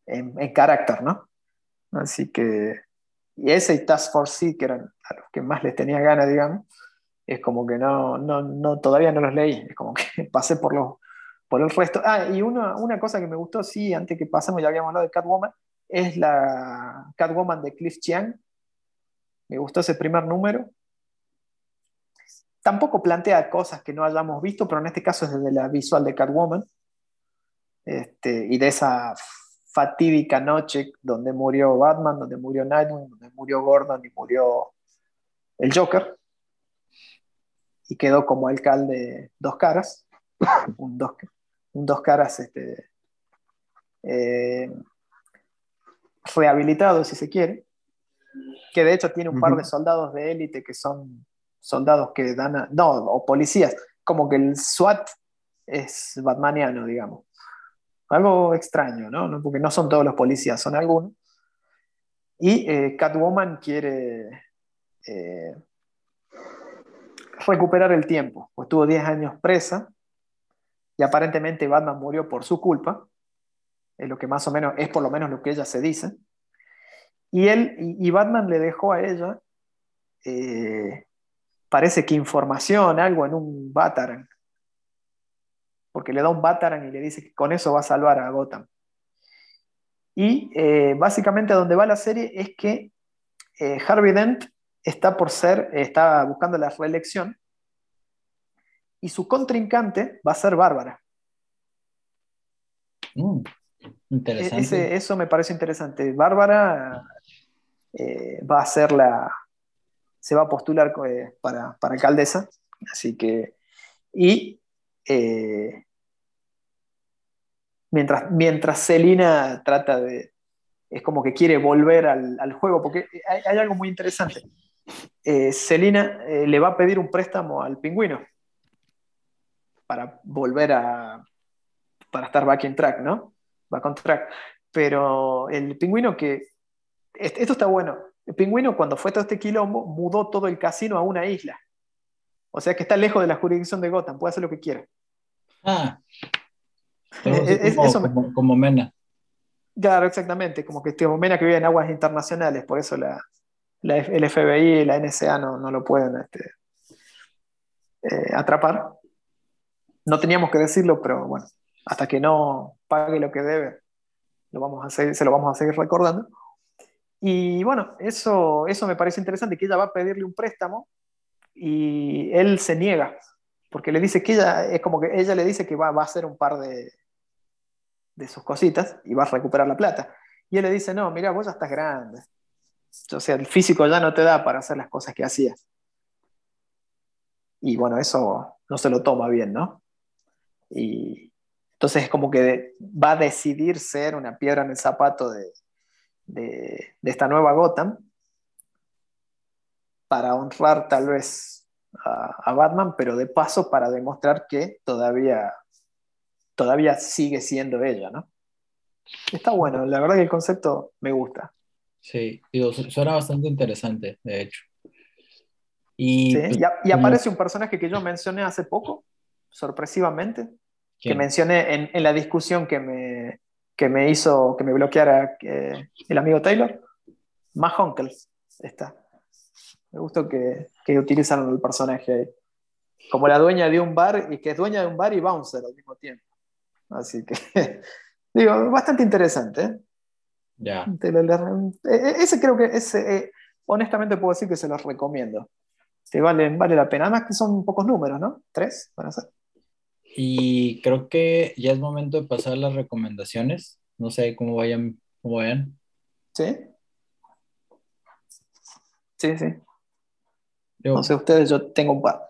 en, carácter, ¿no? Así que, y ese y Task Force C, que eran a los que más les tenía ganas, digamos, es como que no, no, no, todavía no los leí, es como que pasé por, los, por el resto. Ah, y una, una cosa que me gustó, sí, antes que pasemos, ya habíamos hablado de Catwoman, es la Catwoman de Cliff Chiang. Me gustó ese primer número tampoco plantea cosas que no hayamos visto, pero en este caso es desde la visual de Catwoman este, y de esa fatídica noche donde murió Batman, donde murió Nightwing, donde murió Gordon y murió el Joker. Y quedó como alcalde dos caras, un dos, un dos caras este, eh, rehabilitado, si se quiere, que de hecho tiene un par de soldados de élite que son soldados que dan, a, no, o policías, como que el SWAT es batmaniano, digamos. Algo extraño, ¿no? Porque no son todos los policías, son algunos. Y eh, Catwoman quiere eh, recuperar el tiempo, pues tuvo 10 años presa y aparentemente Batman murió por su culpa, es lo que más o menos, es por lo menos lo que ella se dice. Y él, y, Batman le dejó a ella eh, parece que información, algo en un Batarang. Porque le da un Batarang y le dice que con eso va a salvar a Gotham. Y eh, básicamente donde va la serie es que Harvey Dent está por ser, está buscando la reelección y su contrincante va a ser Bárbara. Mm, interesante. eso me parece interesante. Bárbara eh, va a ser la, se va a postular eh, para, alcaldesa, así que, y eh, mientras, mientras Celina trata de, es como que quiere volver al, juego, porque hay, algo muy interesante. Eh, Celina le va a pedir un préstamo al pingüino para volver a, para estar back in track, ¿no? Back on track. Pero el pingüino que, esto está bueno, el pingüino, cuando fue todo este quilombo, mudó todo el casino a una isla. O sea que está lejos de la jurisdicción de Gotham, puede hacer lo que quiera. Ah. Es, como, Mena. Claro, exactamente. Como que como Mena que vive en aguas internacionales, por eso la, el FBI y la NSA no, lo pueden este, eh, atrapar. No teníamos que decirlo, pero bueno, hasta que no pague lo que debe, lo vamos a se lo vamos a seguir recordando. Y bueno, eso, eso me parece interesante, que ella va a pedirle un préstamo y él se niega, porque le dice que ella, es como que ella le dice que va, va a hacer un par de, de sus cositas y va a recuperar la plata. Y él le dice, no, mira, vos ya estás grande. O sea, el físico ya no te da para hacer las cosas que hacías. Y bueno, eso no se lo toma bien, ¿no? Y entonces es como que va a decidir ser una piedra en el zapato de, de, esta nueva Gotham para honrar tal vez a, Batman, pero de paso para demostrar que todavía, todavía sigue siendo ella, ¿no? Está bueno, la verdad que el concepto me gusta. Sí, digo, suena bastante interesante, de hecho. Y, pues, y, aparece un personaje que yo mencioné hace poco, sorpresivamente, que mencioné en, en, la discusión que me, que me hizo que me bloqueara eh, el amigo Taylor. Más Uncles está. Me gustó que, que utilizaron el personaje ahí. Como la dueña de un bar y que es dueña de un bar y bouncer al mismo tiempo. Así que, digo, bastante interesante. ¿eh? Ya. E, e, ese creo que, ese, eh, honestamente puedo decir que se los recomiendo. Te vale, vale la pena. Además que son pocos números, ¿no? Tres van a ser. Y creo que ya es momento de pasar las recomendaciones. No sé cómo vayan. Cómo vayan. Sí. Sí, sí. no sé, ustedes, yo tengo un par.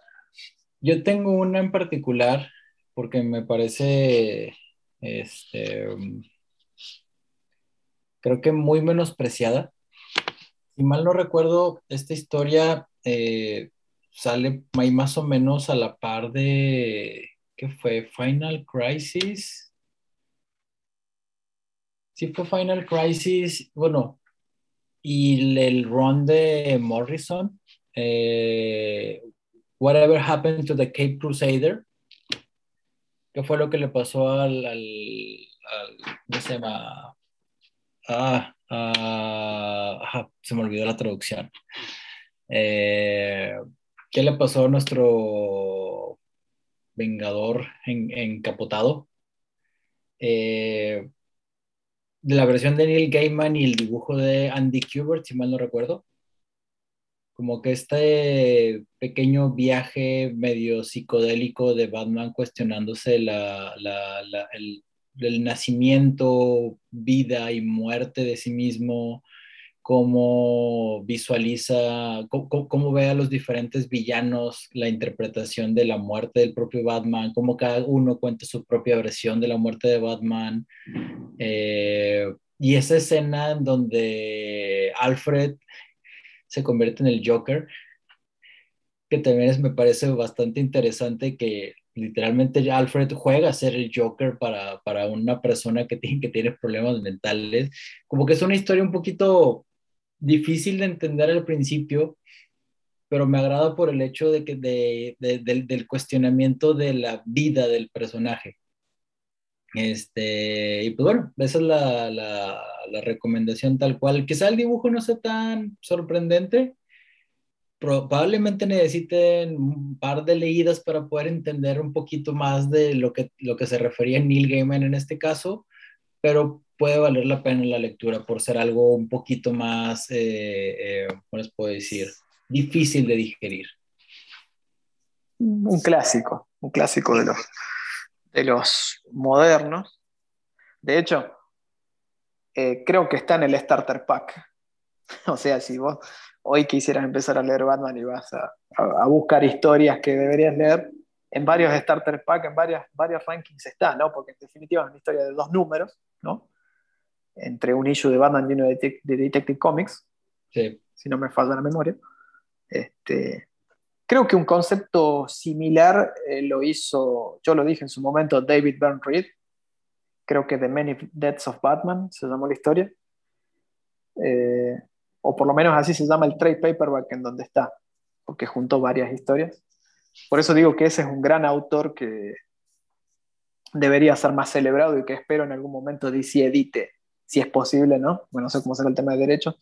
Yo tengo una en particular porque me parece, este, creo que muy menospreciada. Si mal no recuerdo, esta historia eh, sale ahí más o menos a la par de, ¿qué fue? Final Crisis. Sí fue Final Crisis, bueno, y el run de Morrison, eh, Whatever Happened to the Cape Crusader, ¿qué fue lo que le pasó al, al, ¿cómo se llama? Ah, ah se me olvidó la traducción. Eh, ¿Qué le pasó a nuestro Vengador encapotado? Eh, la versión de Neil Gaiman y el dibujo de Andy Kubert, si mal no recuerdo. Como que este pequeño viaje medio psicodélico de Batman cuestionándose la, el, el, nacimiento, vida y muerte de sí mismo, cómo visualiza, cómo, ve a los diferentes villanos, la interpretación de la muerte del propio Batman, cómo cada uno cuenta su propia versión de la muerte de Batman. Eh, y esa escena en donde Alfred se convierte en el Joker, que también me parece bastante interesante que literalmente Alfred juega a ser el Joker para, para una persona que tiene, que tiene problemas mentales. Como que es una historia un poquito difícil de entender al principio, pero me agrada por el hecho de que de, del, cuestionamiento de la vida del personaje. Este, y pues bueno, esa es la, la, la recomendación tal cual. Quizá el dibujo no sea tan sorprendente, probablemente necesiten un par de leídas para poder entender un poquito más de lo que, lo que se refería Neil Gaiman en este caso, pero puede valer la pena la lectura por ser algo un poquito más, eh, eh, ¿cómo les puedo decir? Difícil de digerir. Un clásico, un clásico de los, de los modernos. De hecho, eh, creo que está en el Starter Pack. O sea, si vos hoy quisieras empezar a leer Batman y vas a, a, buscar historias que deberías leer, en varios Starter Pack, en varias, varios rankings está, ¿no? Porque en definitiva es una historia de dos números, ¿no? entre un issue de Batman y uno de, Detective Comics, si no me falla la memoria. Este, creo que un concepto similar eh, lo hizo, yo lo dije en su momento, David Byrne Reed. Creo que The Many Deaths of Batman se llamó la historia. Eh, o por lo menos así se llama el trade paperback en donde está, porque juntó varias historias. Por eso digo que ese es un gran autor que debería ser más celebrado y que espero en algún momento DC edite si es posible, ¿no? Bueno, no sé cómo será el tema de derechos,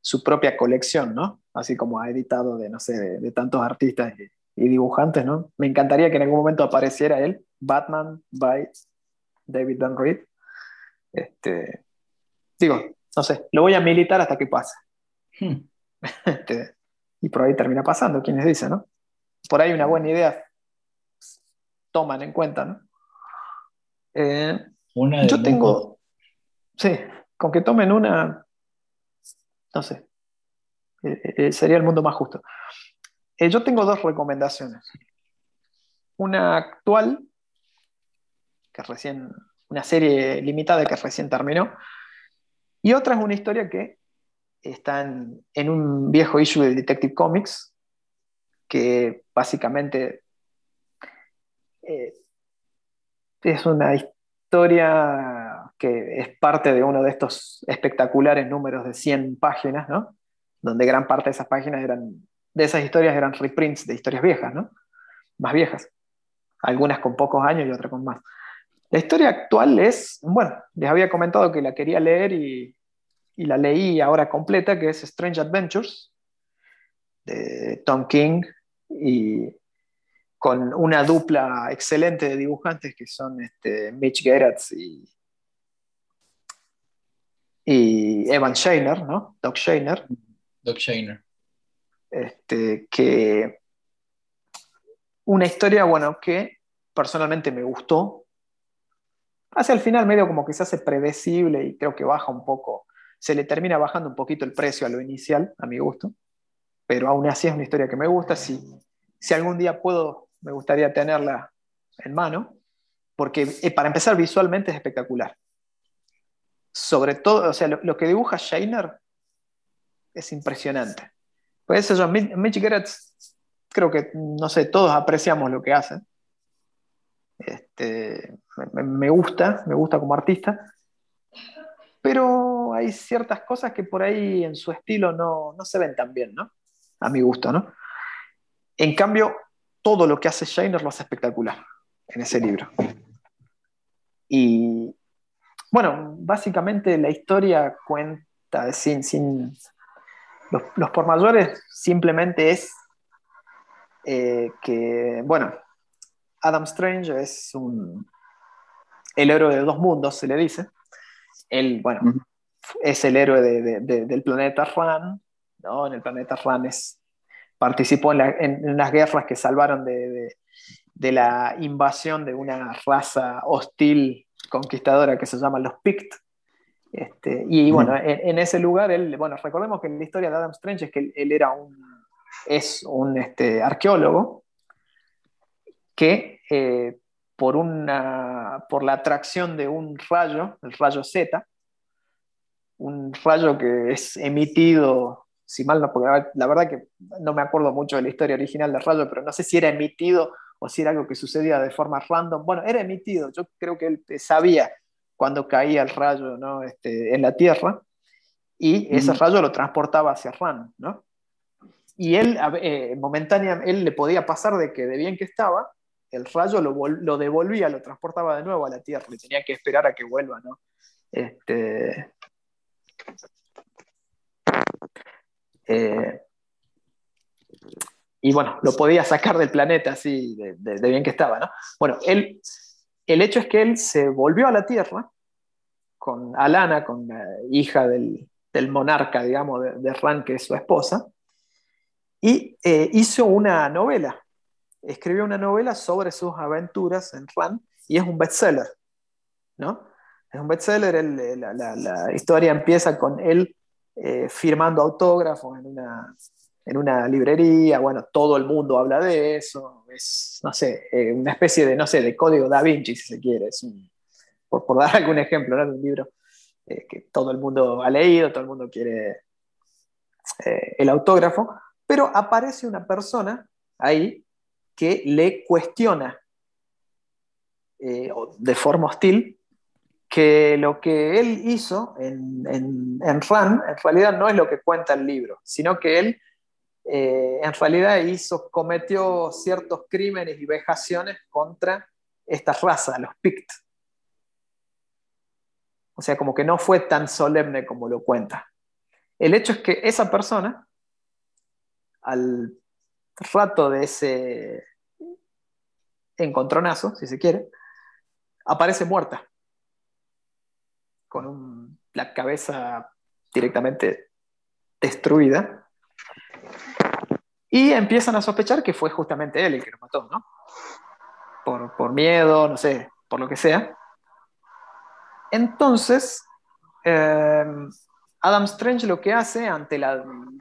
su propia colección, ¿no? Así como ha editado de, no sé, de, tantos artistas y, dibujantes, ¿no? Me encantaría que en algún momento apareciera él, Batman by David Dunn Reed. Este, digo, no sé, lo voy a militar hasta que pase. Hmm. Este, y por ahí termina pasando, quienes dicen, ¿no? Por ahí una buena idea toman en cuenta, ¿no? Eh, yo tengo, Sí, con que tomen una, no sé, eh, eh, eh, sería el mundo más justo. yo tengo dos recomendaciones. Una actual, que recién, una serie limitada que recién terminó, y otra es una historia que está en, un viejo issue de Detective Comics, que básicamente eh, es una historia que es parte de uno de estos espectaculares números de 100 páginas, ¿no? donde gran parte de esas páginas eran, de esas historias eran reprints de historias viejas, ¿no? más viejas, algunas con pocos años y otras con más. La historia actual es, bueno, les había comentado que la quería leer y, y la leí ahora completa, que es Strange Adventures, de Tom King, y con una dupla excelente de dibujantes que son este, Mitch Gerrits y, y Evan Shainer, ¿no? Doc Shainer. Doc Shainer. Este, que una historia, bueno, que personalmente me gustó. Hacia el final medio como que se hace predecible y creo que baja un poco, se le termina bajando un poquito el precio a lo inicial, a mi gusto, pero aún así es una historia que me gusta. Si, si algún día puedo, me gustaría tenerla en mano, porque eh, para empezar visualmente es espectacular. Sobre todo, o sea, lo, que dibuja Shainer es impresionante. Pues eso, Mitch Gerrits creo que, no sé, todos apreciamos lo que hace. Este, me, gusta, me gusta como artista, pero hay ciertas cosas que por ahí en su estilo no, no se ven tan bien, ¿no? A mi gusto, ¿no? En cambio, todo lo que hace Shiner lo hace espectacular en ese libro. Y bueno, básicamente la historia cuenta sin, sin los, los por mayores simplemente es eh, que, bueno, Adam Strange es un, el héroe de dos mundos, se le dice. Él, bueno, es el héroe del planeta Ran, ¿no? En el planeta Ran es, participó en, las guerras que salvaron de, la invasión de una raza hostil conquistadora que se llama los Pict. Este, y bueno, en, ese lugar, él, bueno, recordemos que en la historia de Adam Strange es que él era un es un este, arqueólogo que eh, por, una, por la atracción de un rayo, el rayo Z, un rayo que es emitido, si mal no, porque la verdad que no me acuerdo mucho de la historia original del rayo, pero no sé si era emitido o si era algo que sucedía de forma random. Bueno, era emitido, yo creo que él sabía cuando caía el rayo ¿no? este, en la Tierra y ese rayo lo transportaba hacia Ran, ¿no? y él, eh, momentáneamente, él le podía pasar de que de bien que estaba, el rayo lo, devolvía, lo transportaba de nuevo a la Tierra, y tenía que esperar a que vuelva, ¿no? Este, eh, y bueno, lo podía sacar del planeta así, de, bien que estaba, ¿no? Bueno, él, el hecho es que él se volvió a la Tierra con Alana, con la hija del, monarca, digamos, de, de que es su esposa, y eh, hizo una novela, escribió una novela sobre sus aventuras en Ran y es un bestseller, ¿no? Es un bestseller, la, historia empieza con él eh, firmando autógrafos en una, en una librería, bueno, todo el mundo habla de eso, es, no sé, eh, una especie de, no sé, de código da Vinci, si se quiere, por, dar algún ejemplo, ¿no? Un libro que todo el mundo ha leído, todo el mundo quiere el autógrafo, pero aparece una persona ahí que le cuestiona eh, de forma hostil que lo que él hizo en, en, Ran en realidad no es lo que cuenta el libro, sino que él eh, en realidad hizo, cometió ciertos crímenes y vejaciones contra esta raza, los Pict. O sea, como que no fue tan solemne como lo cuenta. El hecho es que esa persona al rato de ese encontronazo, si se quiere, aparece muerta, con la cabeza directamente destruida. Y empiezan a sospechar que fue justamente él el que lo mató, ¿no? Por, miedo, no sé, por lo que sea. Entonces, eh, Adam Strange lo que hace ante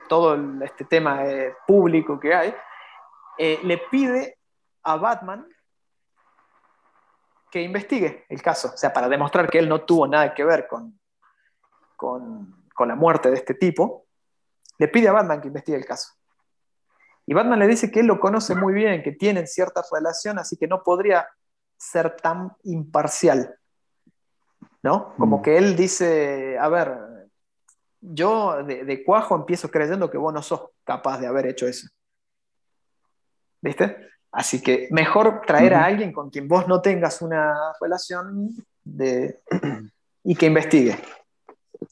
todo este tema eh, público que hay, eh, le pide a Batman que investigue el caso, o sea, para demostrar que él no tuvo nada que ver con, con, la muerte de este tipo, le pide a Batman que investigue el caso. Y Batman le dice que él lo conoce muy bien, que tienen cierta relación, así que no podría ser tan imparcial. ¿No? Como mm. que él dice, a ver, yo de, cuajo empiezo creyendo que vos no sos capaz de haber hecho eso. ¿Viste? Así que mejor traer a alguien con quien vos no tengas una relación de, y que investigue.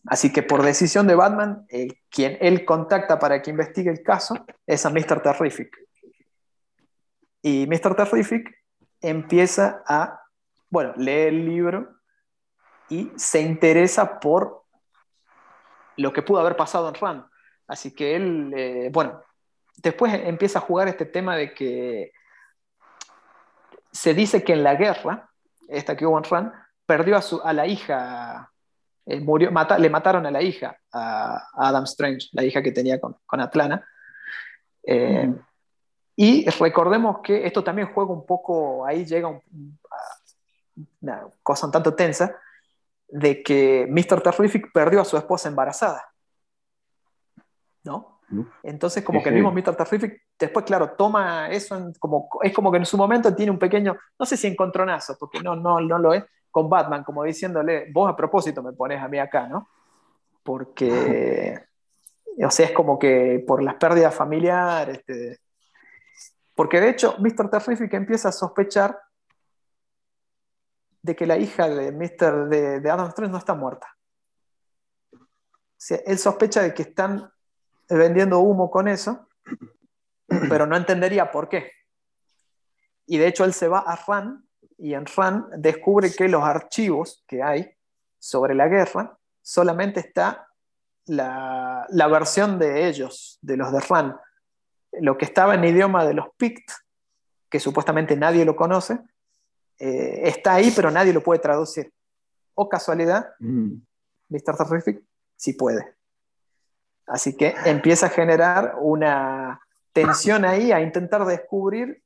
Así que por decisión de Batman, quien él contacta para que investigue el caso es a Mr. Terrific. Y Mr. Terrific empieza a, bueno, lee el libro y se interesa por lo que pudo haber pasado en Ran. Así que él, eh, bueno, después empieza a jugar este tema de que se dice que en la guerra, esta que hubo en Ran, perdió a, su, a la hija, eh, murió, le mataron a la hija, a, Adam Strange, la hija que tenía con, con Atlana. Eh, y recordemos que esto también juega un poco, ahí llega una cosa un tanto tensa, de que Mr. Terrific perdió a su esposa embarazada. ¿No? Entonces, como que el mismo Mr. Terrific, después, claro, toma eso, como, es como que en su momento tiene un pequeño, no sé si encontronazo, porque no, no, no lo es, con Batman, como diciéndole, vos a propósito me pones a mí acá, ¿no? Porque, o sea, es como que por las pérdidas familiares, este, porque de hecho, Mr. Terrific empieza a sospechar de que la hija de, Mr., de, Adam Strange no está muerta. O él sospecha de que están vendiendo humo con eso, pero no entendería por qué. Y de hecho él se va a RAN y en RAN descubre que los archivos que hay sobre la guerra solamente está la, la versión de ellos, de los de RAN. Lo que estaba en idioma de los Pict, que supuestamente nadie lo conoce, eh, está ahí, pero nadie lo puede traducir. O casualidad, mm. Mr. Terrific sí puede. Así que empieza a generar una tensión ahí, a intentar descubrir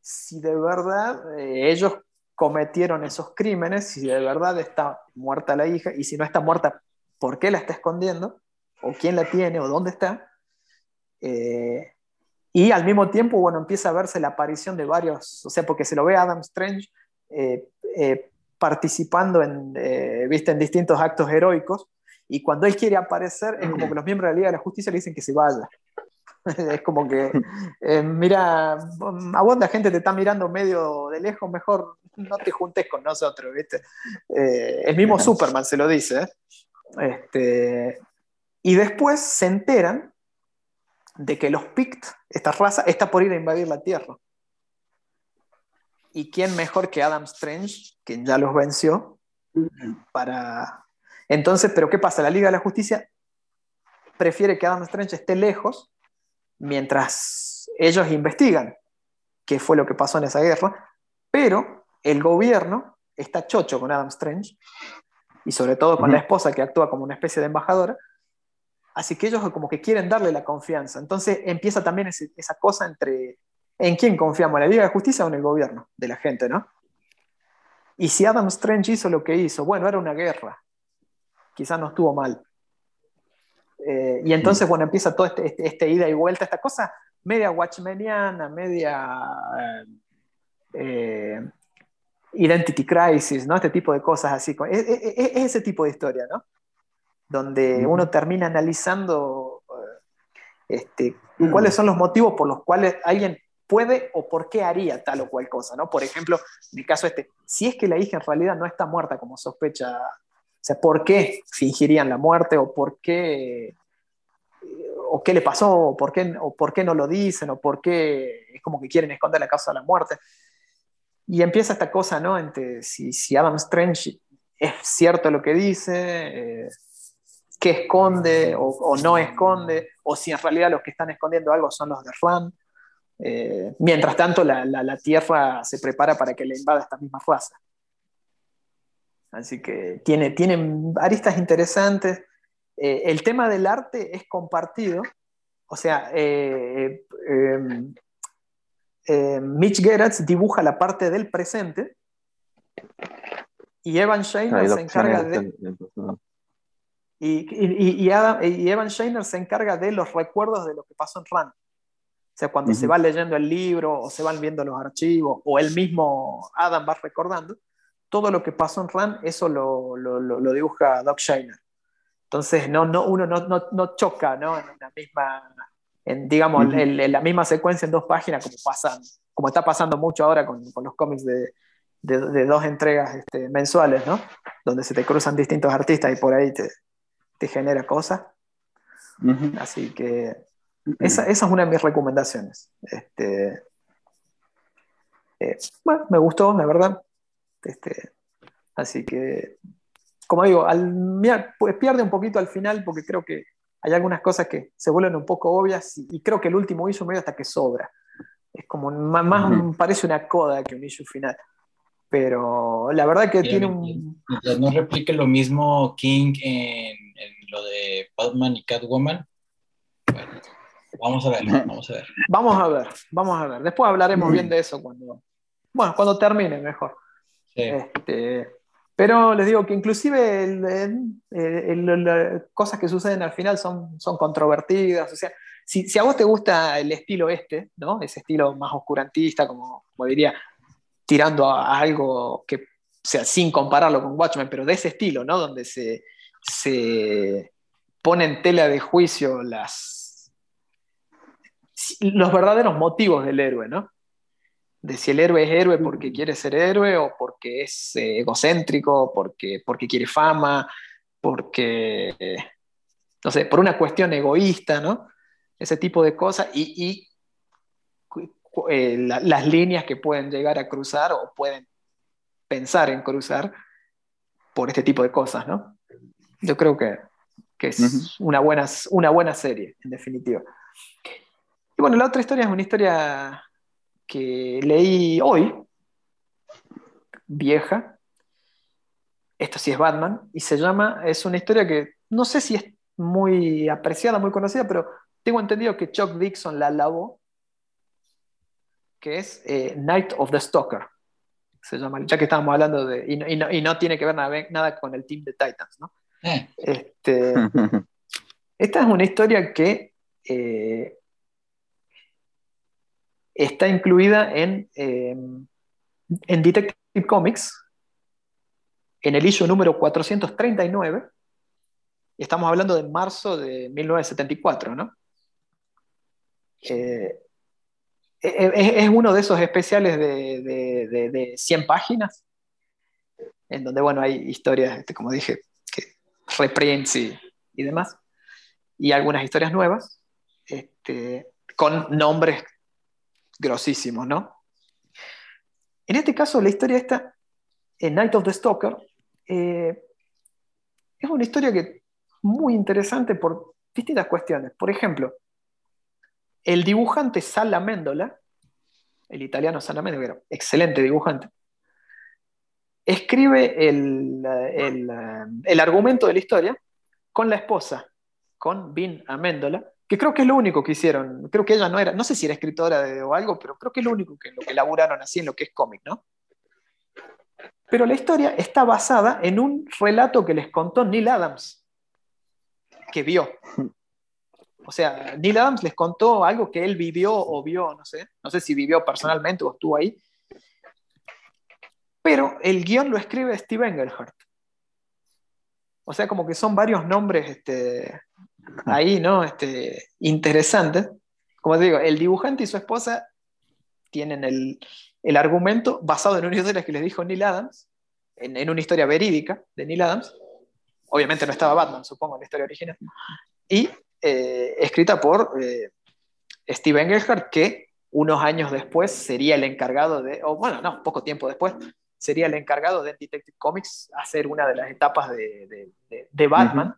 si de verdad eh, ellos cometieron esos crímenes, si de verdad está muerta la hija, y si no está muerta, ¿por qué la está escondiendo? ¿O quién la tiene? ¿O dónde está? Eh, y al mismo tiempo, bueno, empieza a verse la aparición de varios, o sea, porque se lo ve Adam Strange eh, eh, participando en, eh, ¿viste? en distintos actos heroicos, y cuando él quiere aparecer, es como que los miembros de la Liga de la Justicia le dicen que se vaya. es como que, mira, a vos la gente te está mirando medio de lejos, mejor no te juntes con nosotros, ¿viste? el mismo Superman se lo dice. Este, y después se enteran de que los Pict, esta raza, está por ir a invadir la Tierra. ¿Y quién mejor que Adam Strange, quien ya los venció? Para... Entonces, ¿pero qué pasa? La Liga de la Justicia prefiere que Adam Strange esté lejos mientras ellos investigan qué fue lo que pasó en esa guerra, pero el gobierno está chocho con Adam Strange y sobre todo con la esposa que actúa como una especie de embajadora, así que ellos como que quieren darle la confianza. Entonces empieza también esa cosa entre ¿En quién confiamos? ¿En la Liga de Justicia o en el gobierno de la gente, no? Y si Adam Strange hizo lo que hizo, bueno, era una guerra. Quizás no estuvo mal. Eh, y entonces, bueno, empieza toda este, este, este, ida y vuelta, esta cosa media watchmeniana, media eh, identity crisis, ¿no? Este tipo de cosas así. Es, ese tipo de historia, ¿no? Donde uno termina analizando eh, este, cuáles son los motivos por los cuales alguien puede o por qué haría tal o cual cosa, ¿no? Por ejemplo, en el caso este, si es que la hija en realidad no está muerta como sospecha, o sea, ¿por qué fingirían la muerte o por qué o qué le pasó o por qué, o por qué no lo dicen o por qué es como que quieren esconder la causa de la muerte? Y empieza esta cosa, ¿no? Entre si, si Adam Strange es cierto lo que dice, eh, qué esconde o, o, no esconde, o si en realidad los que están escondiendo algo son los de Ram. Eh, mientras tanto, la, Tierra se prepara para que le invada esta misma raza. Así que tiene, tiene aristas interesantes. Eh, el tema del arte es compartido. O sea, eh, Mitch Gerrits dibuja la parte del presente y Evan Shainer se encarga de... Y, y, Evan Shainer se encarga de los recuerdos de lo que pasó en Run. Sea, cuando se va leyendo el libro o se van viendo los archivos o el mismo Adam va recordando, todo lo que pasó en Ran, eso lo, lo, lo, dibuja Doc Shiner. Entonces, no, no, uno no, no, no choca ¿no? en la misma, en, digamos, en, la misma secuencia en dos páginas, como, pasan, como está pasando mucho ahora con, con los cómics de, de, dos entregas este, mensuales, ¿no? Donde se te cruzan distintos artistas y por ahí te, te genera cosas. Así que esa, esa, es una de mis recomendaciones. Este, eh, bueno, me gustó, la verdad. Este, así que, como digo, al, pues pierde un poquito al final porque creo que hay algunas cosas que se vuelven un poco obvias y, creo que el último issue medio hasta que sobra. Es como más, parece una coda que un issue final. Pero la verdad que tiene un... no replique lo mismo King en, lo de Batman y Catwoman. Vamos a ver, vamos a ver. Vamos a ver, vamos a ver. Después hablaremos bien de eso cuando... Bueno, cuando termine mejor. Este, pero les digo que inclusive las cosas que suceden al final son, son controvertidas. O sea, si, si, a vos te gusta el estilo este, ¿no? Ese estilo más oscurantista, como, como diría, tirando a, algo que, sea, sin compararlo con Watchmen, pero de ese estilo, ¿no? Donde se, se pone en tela de juicio las, los verdaderos motivos del héroe, ¿no? de si el héroe es héroe porque quiere ser héroe o porque es eh, egocéntrico, porque, porque quiere fama, porque, no sé, por una cuestión egoísta, ¿no? Ese tipo de cosas y, eh, las líneas que pueden llegar a cruzar o pueden pensar en cruzar por este tipo de cosas, ¿no? Yo creo que, es una, buena, una buena serie, en definitiva. Y bueno, la otra historia es una historia que leí hoy, vieja, esto sí es Batman, y se llama, es una historia que no sé si es muy apreciada, muy conocida, pero tengo entendido que Chuck Dixon la lavó, que es eh, Night of the Stalker, se llama, ya que estábamos hablando de, y no, tiene que ver nada, con el team de Titans, ¿no? Eh. Este, esta es una historia que eh, está incluida en, em, en Detective Comics, en el issue número 439, y estamos hablando de marzo de 1974, ¿no? Eh, e, e, es, uno de esos especiales de, de, 100 páginas, en donde, bueno, hay historias, este, como dije, que reprints y, y, demás, y algunas historias nuevas, este, con nombres grosísimos, ¿no? En este caso, la historia esta, en Night of the Stalker, eh, es una historia que muy interesante por distintas cuestiones. Por ejemplo, el dibujante Sala Mendola, el italiano Sala Mendola, excelente dibujante, escribe el, el, argumento de la historia con la esposa, con Vin Amendola, que creo que es lo único que hicieron. Creo que ella no era, no sé si era escritora de, o algo, pero creo que es lo único que, elaboraron así en lo que es cómic, ¿no? Pero la historia está basada en un relato que les contó Neil Adams, que vio. O sea, Neil Adams les contó algo que él vivió o vio, no sé, no sé si vivió personalmente o estuvo ahí. Pero el guion lo escribe Steve Engelhardt. O sea, como que son varios nombres este, ahí, ¿no? Este, interesante. Como te digo, el dibujante y su esposa tienen el, argumento basado en una historia que les dijo Neil Adams, en, una historia verídica de Neil Adams. Obviamente no estaba Batman, supongo, en la historia original. Y eh, escrita por eh, Steve Engelhardt, que unos años después sería el encargado de, o bueno, no, poco tiempo después, sería el encargado de Detective Comics hacer una de las etapas de, de, Batman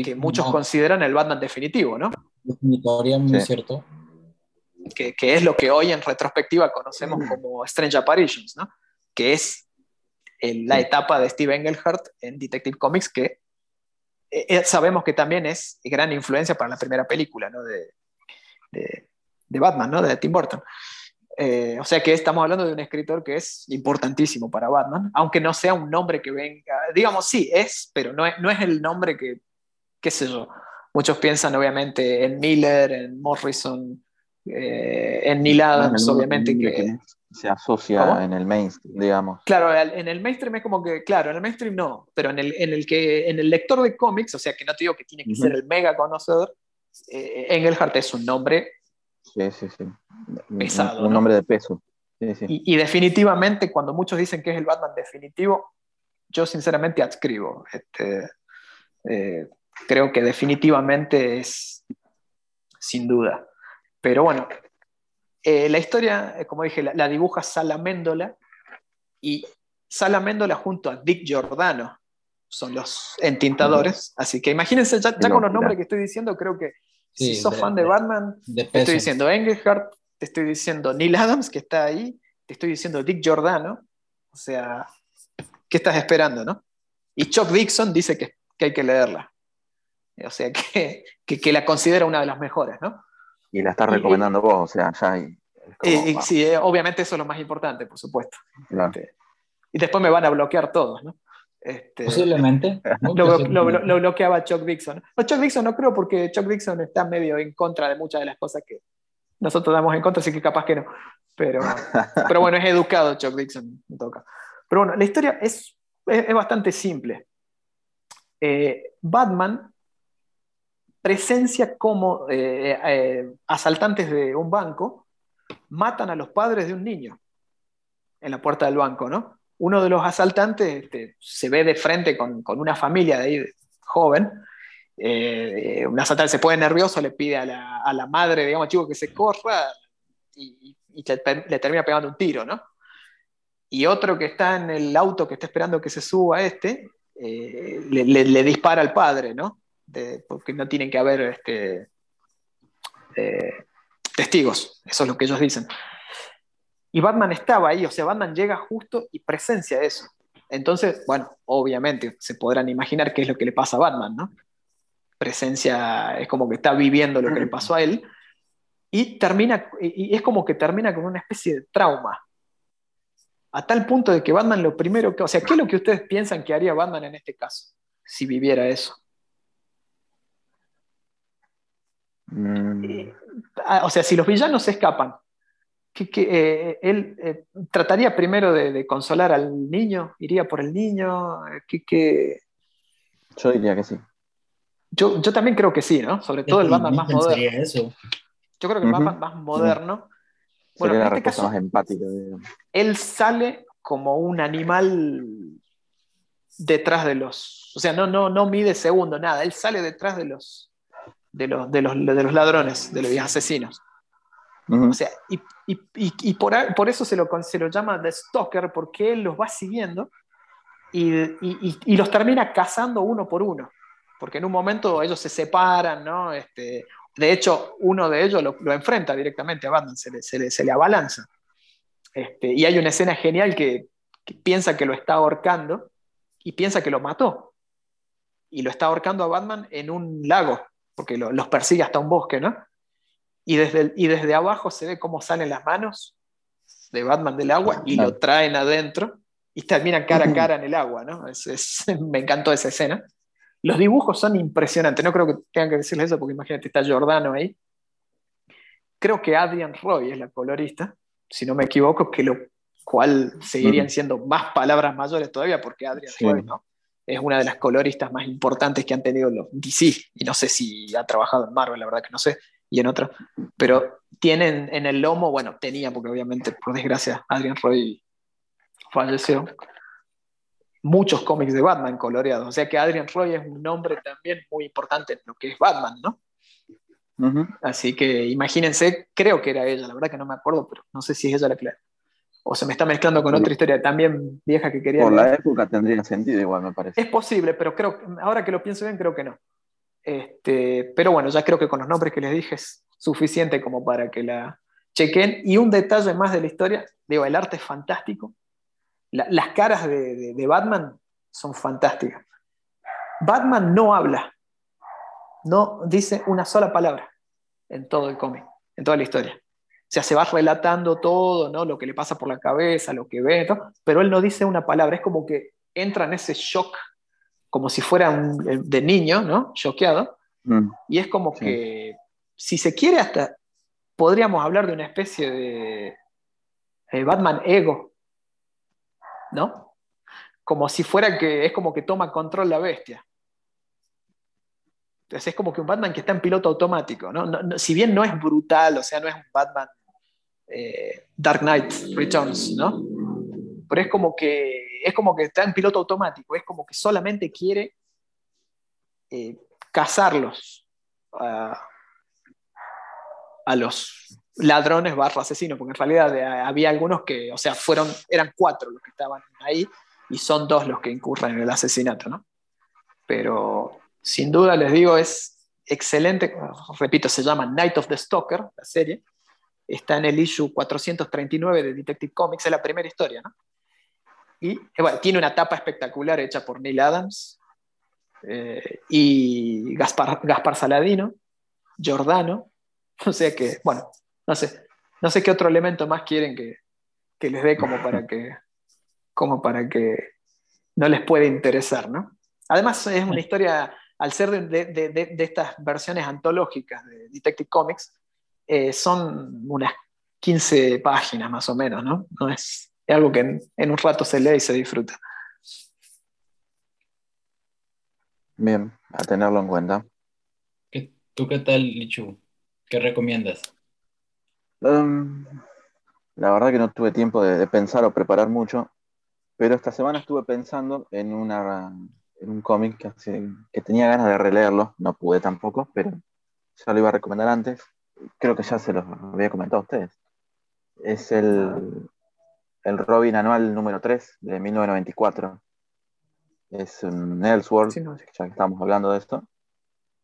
que muchos consideran el Batman definitivo, ¿no? Definitoria, muy cierto. Que, que, es lo que hoy en retrospectiva conocemos como Strange Apparitions, ¿no? Que es la etapa de Steve Engelhardt en Detective Comics que eh, eh, sabemos que también es gran influencia para la primera película, ¿no? De, de, de Batman, ¿no? De Tim Burton. Eh, o sea que estamos hablando de un escritor que es importantísimo para Batman, aunque no sea un nombre que venga, digamos, sí, es, pero no es, no es el nombre que qué sé yo, muchos piensan obviamente en Miller, en Morrison, Eh, en Neil Adams, obviamente, que, se asocia en el mainstream, digamos. Claro, en el mainstream es como que, claro, en el mainstream no, pero en el, en el, que, en el lector de cómics, o sea, que no te digo que tiene que ser el mega conocedor, eh, Engelhardt es un nombre sí, sí, sí. pesado. Un, nombre de peso. Y, definitivamente, cuando muchos dicen que es el Batman definitivo, yo sinceramente adscribo. Este, eh, creo que definitivamente es sin duda. Pero bueno, eh, la historia, eh, como dije, la, dibuja Sala Méndola y Sala Méndola junto a Dick Giordano son los entintadores. Así que imagínense, ya, con los nombres que estoy diciendo, creo que si sos fan de, Batman, te estoy diciendo Engelhardt, te estoy diciendo Neil Adams, que está ahí, te estoy diciendo Dick Giordano. O sea, ¿qué estás esperando, no? Y Chuck Dixon dice que, hay que leerla. O sea, que, que la considera una de las mejores, ¿no? Y la estás recomendando vos, o sea, ya hay. sí, eh, obviamente eso es lo más importante, por supuesto. Este, y después me van a bloquear todos, ¿no? Este, Posiblemente. Lo, bloqueaba Chuck Dixon. No, Chuck Dixon no creo porque Chuck Dixon está medio en contra de muchas de las cosas que nosotros damos en contra, así que capaz que no. Pero, pero bueno, es educado Chuck Dixon, me toca. Pero bueno, la historia es, es, bastante simple. Eh, Batman presencia como eh, eh, asaltantes de un banco matan a los padres de un niño en la puerta del banco, ¿no? Uno de los asaltantes este, se ve de frente con, una familia de ahí, joven, eh, un asaltante se pone nervioso, le pide a la, madre, digamos, chico, que se corra y, le, termina pegando un tiro, ¿no? Y otro que está en el auto que está esperando que se suba este, le, le, dispara al padre, ¿no? Porque no tienen que haber este, eh, testigos, eso es lo que ellos dicen. Y Batman estaba ahí, o sea, Batman llega justo y presencia eso. Entonces, bueno, obviamente se podrán imaginar qué es lo que le pasa a Batman, ¿no? Presencia es como que está viviendo lo que le pasó a él y termina y es como que termina con una especie de trauma. A tal punto de que Batman lo primero que, o sea, ¿qué es lo que ustedes piensan que haría Batman en este caso si viviera eso? Mm. Eh, ah, o sea, si los villanos se escapan, que, eh, él eh, trataría primero de, consolar al niño, iría por el niño, que, Yo diría que sí. Yo, yo, también creo que sí, ¿no? Sobre todo el Batman más moderno. Eso. Yo creo que el Batman más moderno. Bueno, en este caso, más empática. Él sale como un animal detrás de los. O sea, no, no, no mide segundo, nada. Él sale detrás de los, de los, de los, de los ladrones, de los asesinos. O sea, y, y, y, por, por, eso se lo, se lo llama The Stalker, porque él los va siguiendo y, los termina cazando uno por uno. Porque en un momento ellos se separan, ¿no? Este, de hecho, uno de ellos lo, lo enfrenta directamente a Batman, se le, se le, se le abalanza. Este, y hay una escena genial que, que, piensa que lo está ahorcando y piensa que lo mató. Y lo está ahorcando a Batman en un lago porque los persigue hasta un bosque, ¿no? Y desde, y desde abajo se ve cómo salen las manos de Batman del agua y lo traen adentro y terminan cara a cara en el agua, ¿no? Es, me encantó esa escena. Los dibujos son impresionantes, no creo que tengan que decirles eso porque imagínate, está Giordano ahí. Creo que Adrian Roy es la colorista, si no me equivoco, que lo cual seguirían siendo más palabras mayores todavía porque Adrian Roy no, es una de las coloristas más importantes que han tenido los DC, y no sé si ha trabajado en Marvel, la verdad que no sé, y en otro, pero tienen en el lomo, bueno, tenía, porque obviamente, por desgracia, Adrian Roy falleció, muchos cómics de Batman coloreados, o sea que Adrian Roy es un nombre también muy importante en lo que es Batman, ¿no? Así que imagínense, creo que era ella, la verdad que no me acuerdo, pero no sé si es ella la que o se me está mezclando con otra historia también vieja que quería. Por la época tendría sentido igual, me parece. Es posible, pero creo, ahora que lo pienso bien, creo que no. Este, pero bueno, ya creo que con los nombres que les dije es suficiente como para que la chequen. Y un detalle más de la historia, digo, el arte es fantástico. las caras de, de Batman son fantásticas. Batman no habla, no dice una sola palabra en todo el cómic, en toda la historia. O sea, se va relatando todo, ¿no? Lo que le pasa por la cabeza, lo que ve, pero él no dice una palabra, es como que entra en ese shock, como si fuera un, de niño, ¿no? Choqueado. Mm. Y es como que, si se quiere, hasta podríamos hablar de una especie de, Batman ego, ¿no? Como si fuera que es como que toma control la bestia. Entonces es como que un Batman que está en piloto automático, ¿no? si bien no es brutal, o sea, no es un Batman eh, Dark Knight Returns, ¿no? Pero es como que es como que está en piloto automático, es como que solamente quiere eh, cazarlos a, los ladrones barra asesinos, porque en realidad eh, había algunos que, o sea, fueron, eran cuatro los que estaban ahí y son dos los que incurren en el asesinato, ¿no? Pero sin duda les digo, es excelente, repito, se llama Night of the Stalker, la serie, está en el issue 439 de Detective Comics, es la primera historia, ¿no? Y bueno, tiene una tapa espectacular hecha por Neil Adams eh, y Gaspar, Gaspar Saladino, Giordano, o sea que, bueno, no sé, no sé qué otro elemento más quieren que, que les dé como para que, como para que no les pueda interesar, ¿no? Además es una historia, al ser de, de, de estas versiones antológicas de Detective Comics, eh, son unas 15 páginas más o menos, ¿no? No es, algo que en, un rato se lee y se disfruta. Bien, a tenerlo en cuenta. ¿Tú qué tal, Lichu? ¿Qué recomiendas? Um, la verdad que no tuve tiempo de, pensar o preparar mucho, pero esta semana estuve pensando en, una, en un cómic que, que tenía ganas de releerlo, no pude tampoco, pero ya lo iba a recomendar antes, creo que ya se los había comentado a ustedes. Es el, el Robin anual número 3 de 1994. Es un Elseworld, ya que estamos hablando de esto.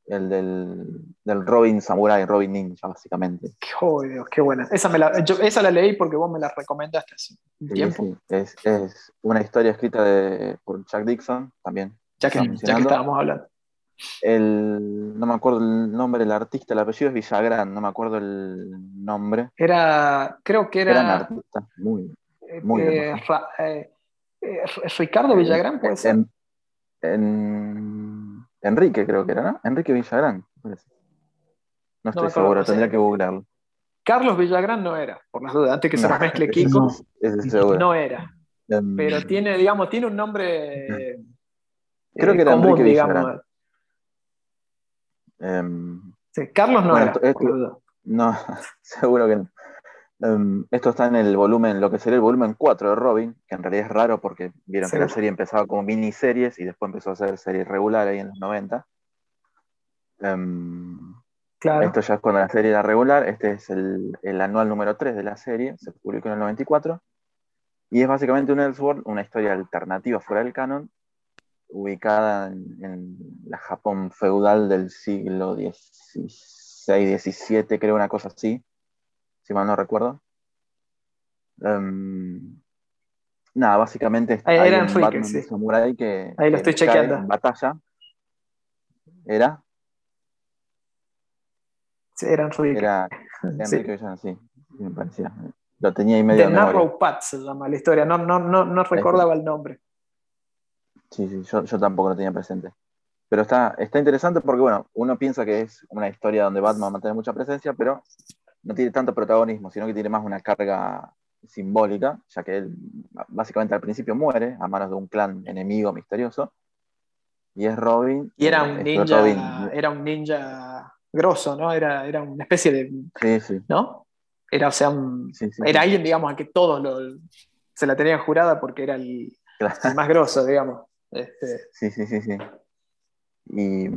El del, del Robin Samurai, Robin Ninja, básicamente. Qué, qué buena. Esa, me la, esa la leí porque vos me la recomendaste hace un tiempo. Es, es, una historia escrita de, por Chuck Dixon también. Ya que, ya que estábamos hablando el, no me acuerdo el nombre del artista, el apellido es Villagrán, no me acuerdo el nombre. Era, creo que era... Un artista muy, muy eh, eh, eh, Ricardo Villagrán, puede ser. En, Enrique creo que era, ¿no? Enrique Villagrán, No estoy seguro, tendría que googlearlo. Carlos Villagrán no era, por las dudas, antes que se mezcle Kiko. No, era. Em, pero tiene, digamos, tiene un nombre... Creo que era común, Enrique digamos. Em, Carlos no era. no, seguro que no. Em, esto está en el volumen, lo que sería el volumen 4 de Robin, que en realidad es raro porque vieron que la serie empezaba como miniseries y después empezó a ser serie regular ahí en los 90. Em, claro. Esto ya es cuando la serie era regular. Este es el, anual número 3 de la serie, se publicó en el 94. Y es básicamente un Elseworld, una historia alternativa fuera del canon, ubicada en, la Japón feudal del siglo XVI, XVII, creo una cosa así, si mal no recuerdo. Em, nada, básicamente Ahí hay un Batman sí. samurai que, Ahí lo estoy chequeando. en batalla. ¿Era? Sí, era Enrique. Era Enrique sí. sí, me parecía. Lo tenía ahí medio The Narrow Path se llama la historia, no, no, no, no recordaba el nombre. Sí, sí, yo, tampoco lo tenía presente. Pero está, está interesante porque, bueno, uno piensa que es una historia donde Batman mantiene mucha presencia, pero no tiene tanto protagonismo, sino que tiene más una carga simbólica, ya que él básicamente al principio muere a manos de un clan enemigo misterioso. Y es Robin. Y era un ninja, era un ninja grosso, ¿no? Era, era una especie de. Sí, sí. ¿No? Era, o sea, era alguien, digamos, a que todos se la tenían jurada porque era el, el más grosso, digamos. Este... Sí, sí, sí, sí. Y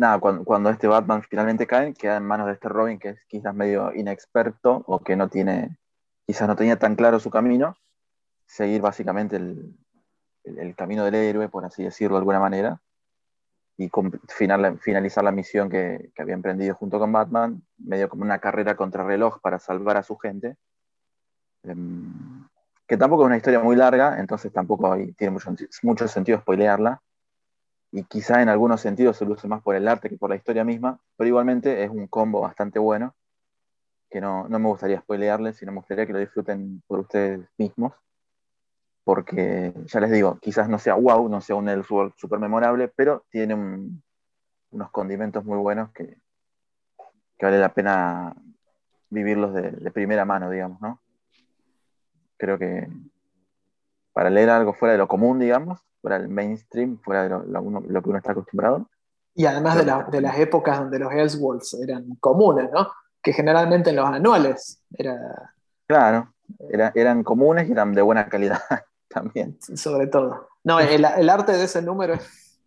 nada, cuando, este Batman finalmente cae, queda en manos de este Robin que es quizás medio inexperto o que no tiene, quizás no tenía tan claro su camino, seguir básicamente el, camino del héroe, por así decirlo de alguna manera, y finalizar la misión que, había emprendido junto con Batman, medio como una carrera contra reloj para salvar a su gente. Em, que tampoco es una historia muy larga, entonces tampoco tiene mucho, mucho sentido spoilearla. Y quizá en algunos sentidos se luce más por el arte que por la historia misma, pero igualmente es un combo bastante bueno, que no, me gustaría spoilearles, sino me gustaría que lo disfruten por ustedes mismos, porque ya les digo, quizás no sea wow, no sea un Elseworld súper memorable, pero tiene unos condimentos muy buenos que, que vale la pena vivirlos de, de primera mano, digamos, ¿no? Creo que para leer algo fuera de lo común, digamos, fuera del mainstream, fuera de lo, lo uno- lo que uno está acostumbrado. Y además de, la- de las épocas donde los Elseworlds eran comunes, ¿no? Que generalmente en los anuales era Claro, era- eran comunes y eran de buena calidad también. sobre todo. No, el, el arte de ese número es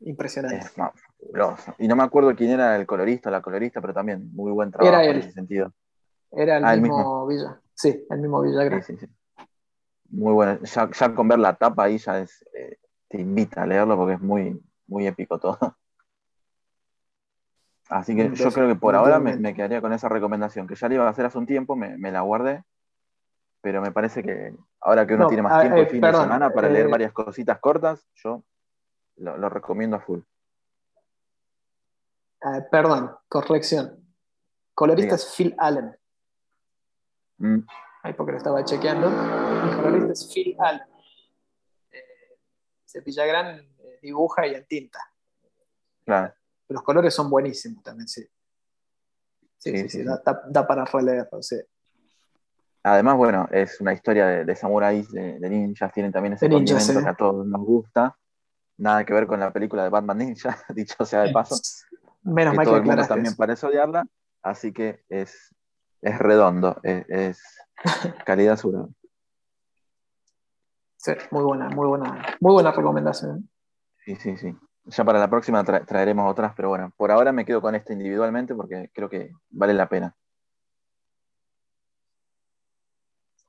impresionante. Es más fabuloso. Y no me acuerdo quién era el colorista o la colorista, pero también muy buen trabajo Era en ese sentido. Era el Ah, el mismo, Villa. Sí, el mismo Villagra. Sí, sí, sí. Muy bueno. Ya, ya con ver la tapa ahí ya es, eh, te invita a leerlo porque es muy, muy épico todo. Así que yo creo que por ahora me, me quedaría con esa recomendación, que ya la iba a hacer hace un tiempo, me, me la guardé, pero me parece que ahora que uno No, tiene más tiempo eh, el fin perdón, de semana para leer eh, varias cositas cortas, yo lo, lo recomiendo a full. Perdón, corrección. Colorista Diga. es Phil Allen. Mm, Ahí porque lo estaba chequeando. El colorista es Phil Allen. Eh, eh, dibuja y en tinta. claro. Los colores son buenísimos también, sí. Sí, Sí, sí. Da, da- da para releerlo, sí. Además, bueno, es una historia de, de samuráis, de, de ninjas, tienen también ese condimento sí. que a todos nos gusta. Nada que ver con la película de Batman Ninja, dicho sea de paso. Menos que mal que todo el mundo también eso. parece odiarla, así que es, es redondo, es, es calidad segura. Sí, muy buena, muy buena, muy buena recomendación. Sí, sí, sí. Ya para la próxima tra- traeremos otras, pero bueno, por ahora me quedo con esta individualmente porque creo que vale la pena.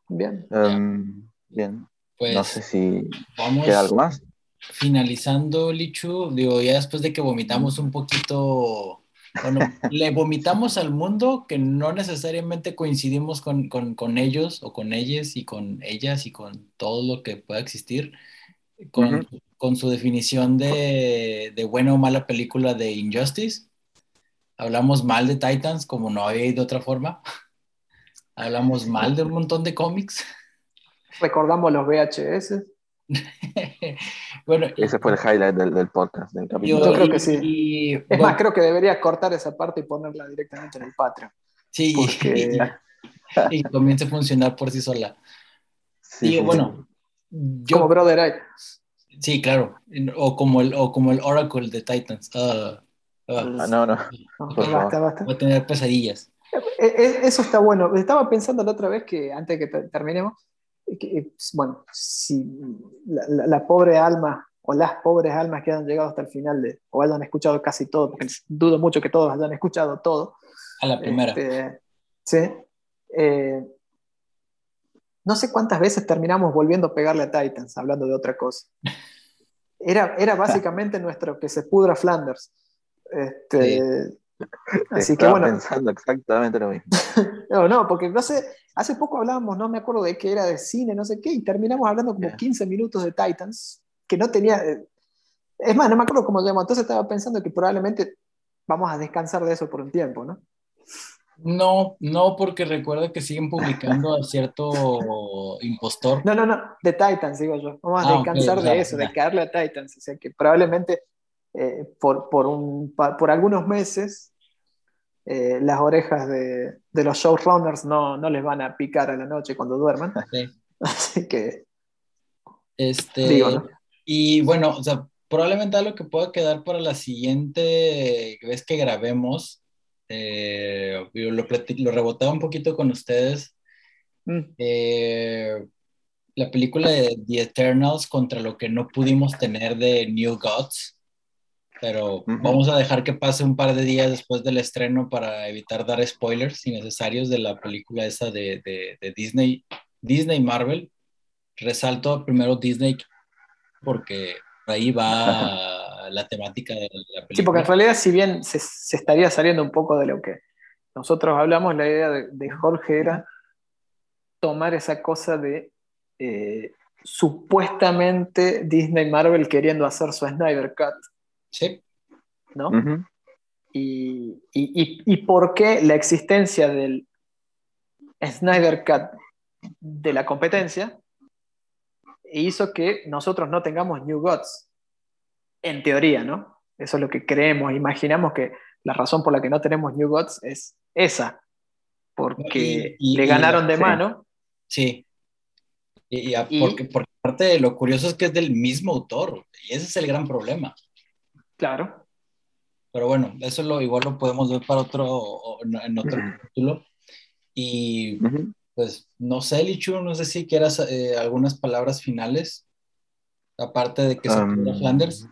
Bien. Em, bien, Pues no sé si vamos queda algo más. finalizando, Lichu. Digo, ya después de que vomitamos un poquito, le vomitamos al mundo que no necesariamente coincidimos con, con- con ellos o con ellas y con ellas y con todo lo que pueda existir, con, con su definición de, de buena o mala película de Injustice. Hablamos mal de Titans como no había ido de otra forma. Hablamos mal de un montón de cómics. Recordamos los VHS. bueno, Ese fue el highlight del, del podcast, del capítulo. Yo creo que y- sí. y, Es bueno, más, creo que debería cortar esa parte y ponerla directamente en el Patreon. sí, porque- y, comience a funcionar por sí sola. Sí, y sí, bueno, yo, Como Brother Eye. sí, claro, o como el, o como el Oracle de Titans. Ah, ah, Ah, no, no. Basta, basta. voy a tener pesadillas. E- e- Eso está bueno. Estaba pensando la otra vez que, antes de que te- terminemos, que, eh, bueno, si la, la- la pobre alma o las pobres almas que han llegado hasta el final de, o hayan escuchado casi todo, porque dudo mucho que todos hayan escuchado todo. A la primera. Este, sí. Eh, no sé cuántas veces terminamos volviendo a pegarle a Titans, hablando de otra cosa. Era, era básicamente nuestro que se pudra Flanders. Este, Así que Estaba bueno, pensando exactamente lo mismo. no, no, porque no sé, hace poco hablábamos, no me acuerdo de qué era de cine, no sé qué, y terminamos hablando como Yeah. 15 minutos de Titans, que no tenía. eh, Es más, no me acuerdo cómo se llamó, entonces estaba pensando que probablemente vamos a descansar de eso por un tiempo, ¿no? No, no, porque recuerda que siguen publicando a cierto impostor. No, no, no, de Titans, digo yo. Vamos a Ah, descansar de eso, ya. de caerle a Titans. O sea que probablemente eh, por, por, un, por algunos meses eh, las orejas de, de los showrunners no, no les van a picar a la noche cuando duerman. Sí. Así que, Este, digo, ¿no? Y bueno, o sea, probablemente algo que pueda quedar para la siguiente vez que grabemos, eh, lo, lo rebotaba un poquito con ustedes, Mm, eh, la película de The Eternals contra lo que no pudimos tener de New Gods, pero vamos a dejar que pase un par de días después del estreno para evitar dar spoilers innecesarios de la película esa de, de- de Disney, Disney Marvel. Resalto primero Disney porque por ahí va la temática de la película. Sí, porque en realidad, si bien se, se estaría saliendo un poco de lo que nosotros hablamos, la idea de, de Jorge era tomar esa cosa de eh, supuestamente Disney Marvel queriendo hacer su Snyder Cut, Sí, ¿no? Y, y- y- y por qué la existencia del Snyder Cut de la competencia hizo que nosotros no tengamos New Gods, en teoría, ¿no? Eso es lo que creemos, imaginamos que la razón por la que no tenemos New Gods es esa, porque le ganaron de sí. mano. Sí. Y, y a- Y- porque, porque aparte lo curioso es que es del mismo autor, y ese es el gran problema. Claro. Pero bueno, eso lo, igual lo podemos ver para otro, o en en otro capítulo. Y pues no sé, Lichu, no sé si quieras eh, algunas palabras finales, aparte de que se pudra Flanders.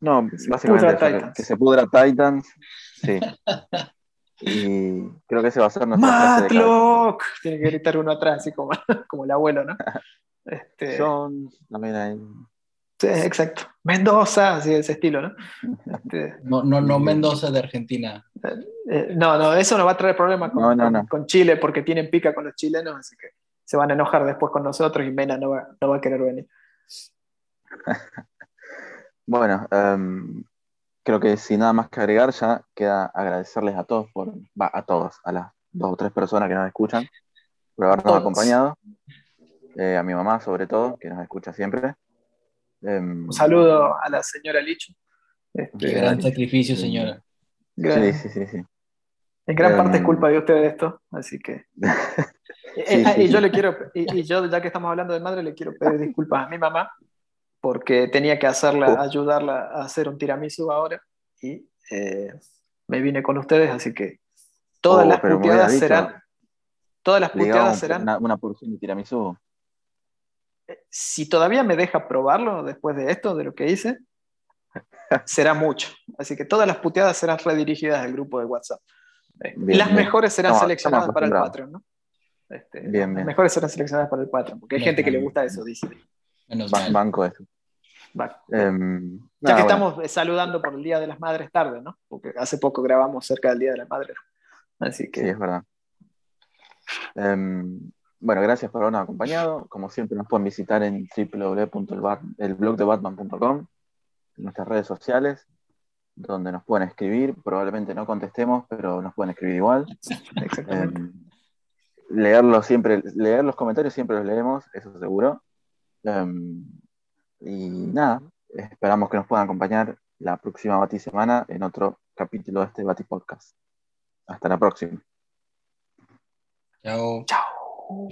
No, se básicamente que- Titans. que se pudra Titans. Sí. Y creo que ese va a ser nuestra frase de ¡Matlock! Tiene que gritar uno atrás, así como, como el abuelo, ¿no? Este, Jones, también hay. Sí, exacto. Mendoza, así de ese estilo, ¿no? Este, No, no, no Mendoza de Argentina. eh, no, no, eso no va a traer problemas con, No, no, con- no. con Chile porque tienen pica con los chilenos, así que se van a enojar después con nosotros y Mena no va, no va a querer venir. Bueno, em, creo que sin nada más que agregar, ya queda agradecerles a todos por, va, a todos, a las dos o tres personas que nos escuchan, por habernos Todos. acompañado. Eh, a mi mamá, sobre todo, que nos escucha siempre. Em, Un saludo a la señora Licho. Este, Qué gran sacrificio, señora. gran- Sí, sí, sí, sí. En gran parte es culpa de ustedes esto, así que. Eh, Sí, ah, sí, y sí. yo le quiero, y, y yo, ya que estamos hablando de madre, le quiero pedir disculpas a mi mamá, porque tenía que hacerla, Oh. ayudarla a hacer un tiramisú ahora, y eh, me vine con ustedes, así que todas Oh, las puteadas serán. Todas las puteadas serán. una, una porción de tiramisú. Si todavía me deja probarlo después de esto, de lo que hice, será mucho. Así que todas las puteadas serán redirigidas al grupo de WhatsApp. Eh, Bien, las bien. mejores serán Estamos- seleccionadas para el. Patreon, ¿no? Este, Bien, las mejores serán seleccionadas para el Patreon, porque hay gente que le gusta eso, dice. Menos Ba- mal. banco eso. Va. Em, Ya nada, que bueno. estamos eh, saludando por el Día de las Madres tarde, ¿no? Porque hace poco grabamos cerca del Día de las Madres. Así que Sí, es verdad. Em, bueno, gracias por habernos acompañado. Como siempre, nos pueden visitar en www.elblogdebatman.com, en nuestras redes sociales, donde nos pueden escribir. Probablemente no contestemos, pero nos pueden escribir igual. exactamente. Em, leerlos siempre, leer los comentarios siempre los leemos, eso seguro. Em, y nada, esperamos que nos puedan acompañar la próxima Bati Semana en otro capítulo de este Bati Podcast. Hasta la próxima. Chao. Chao. Huh.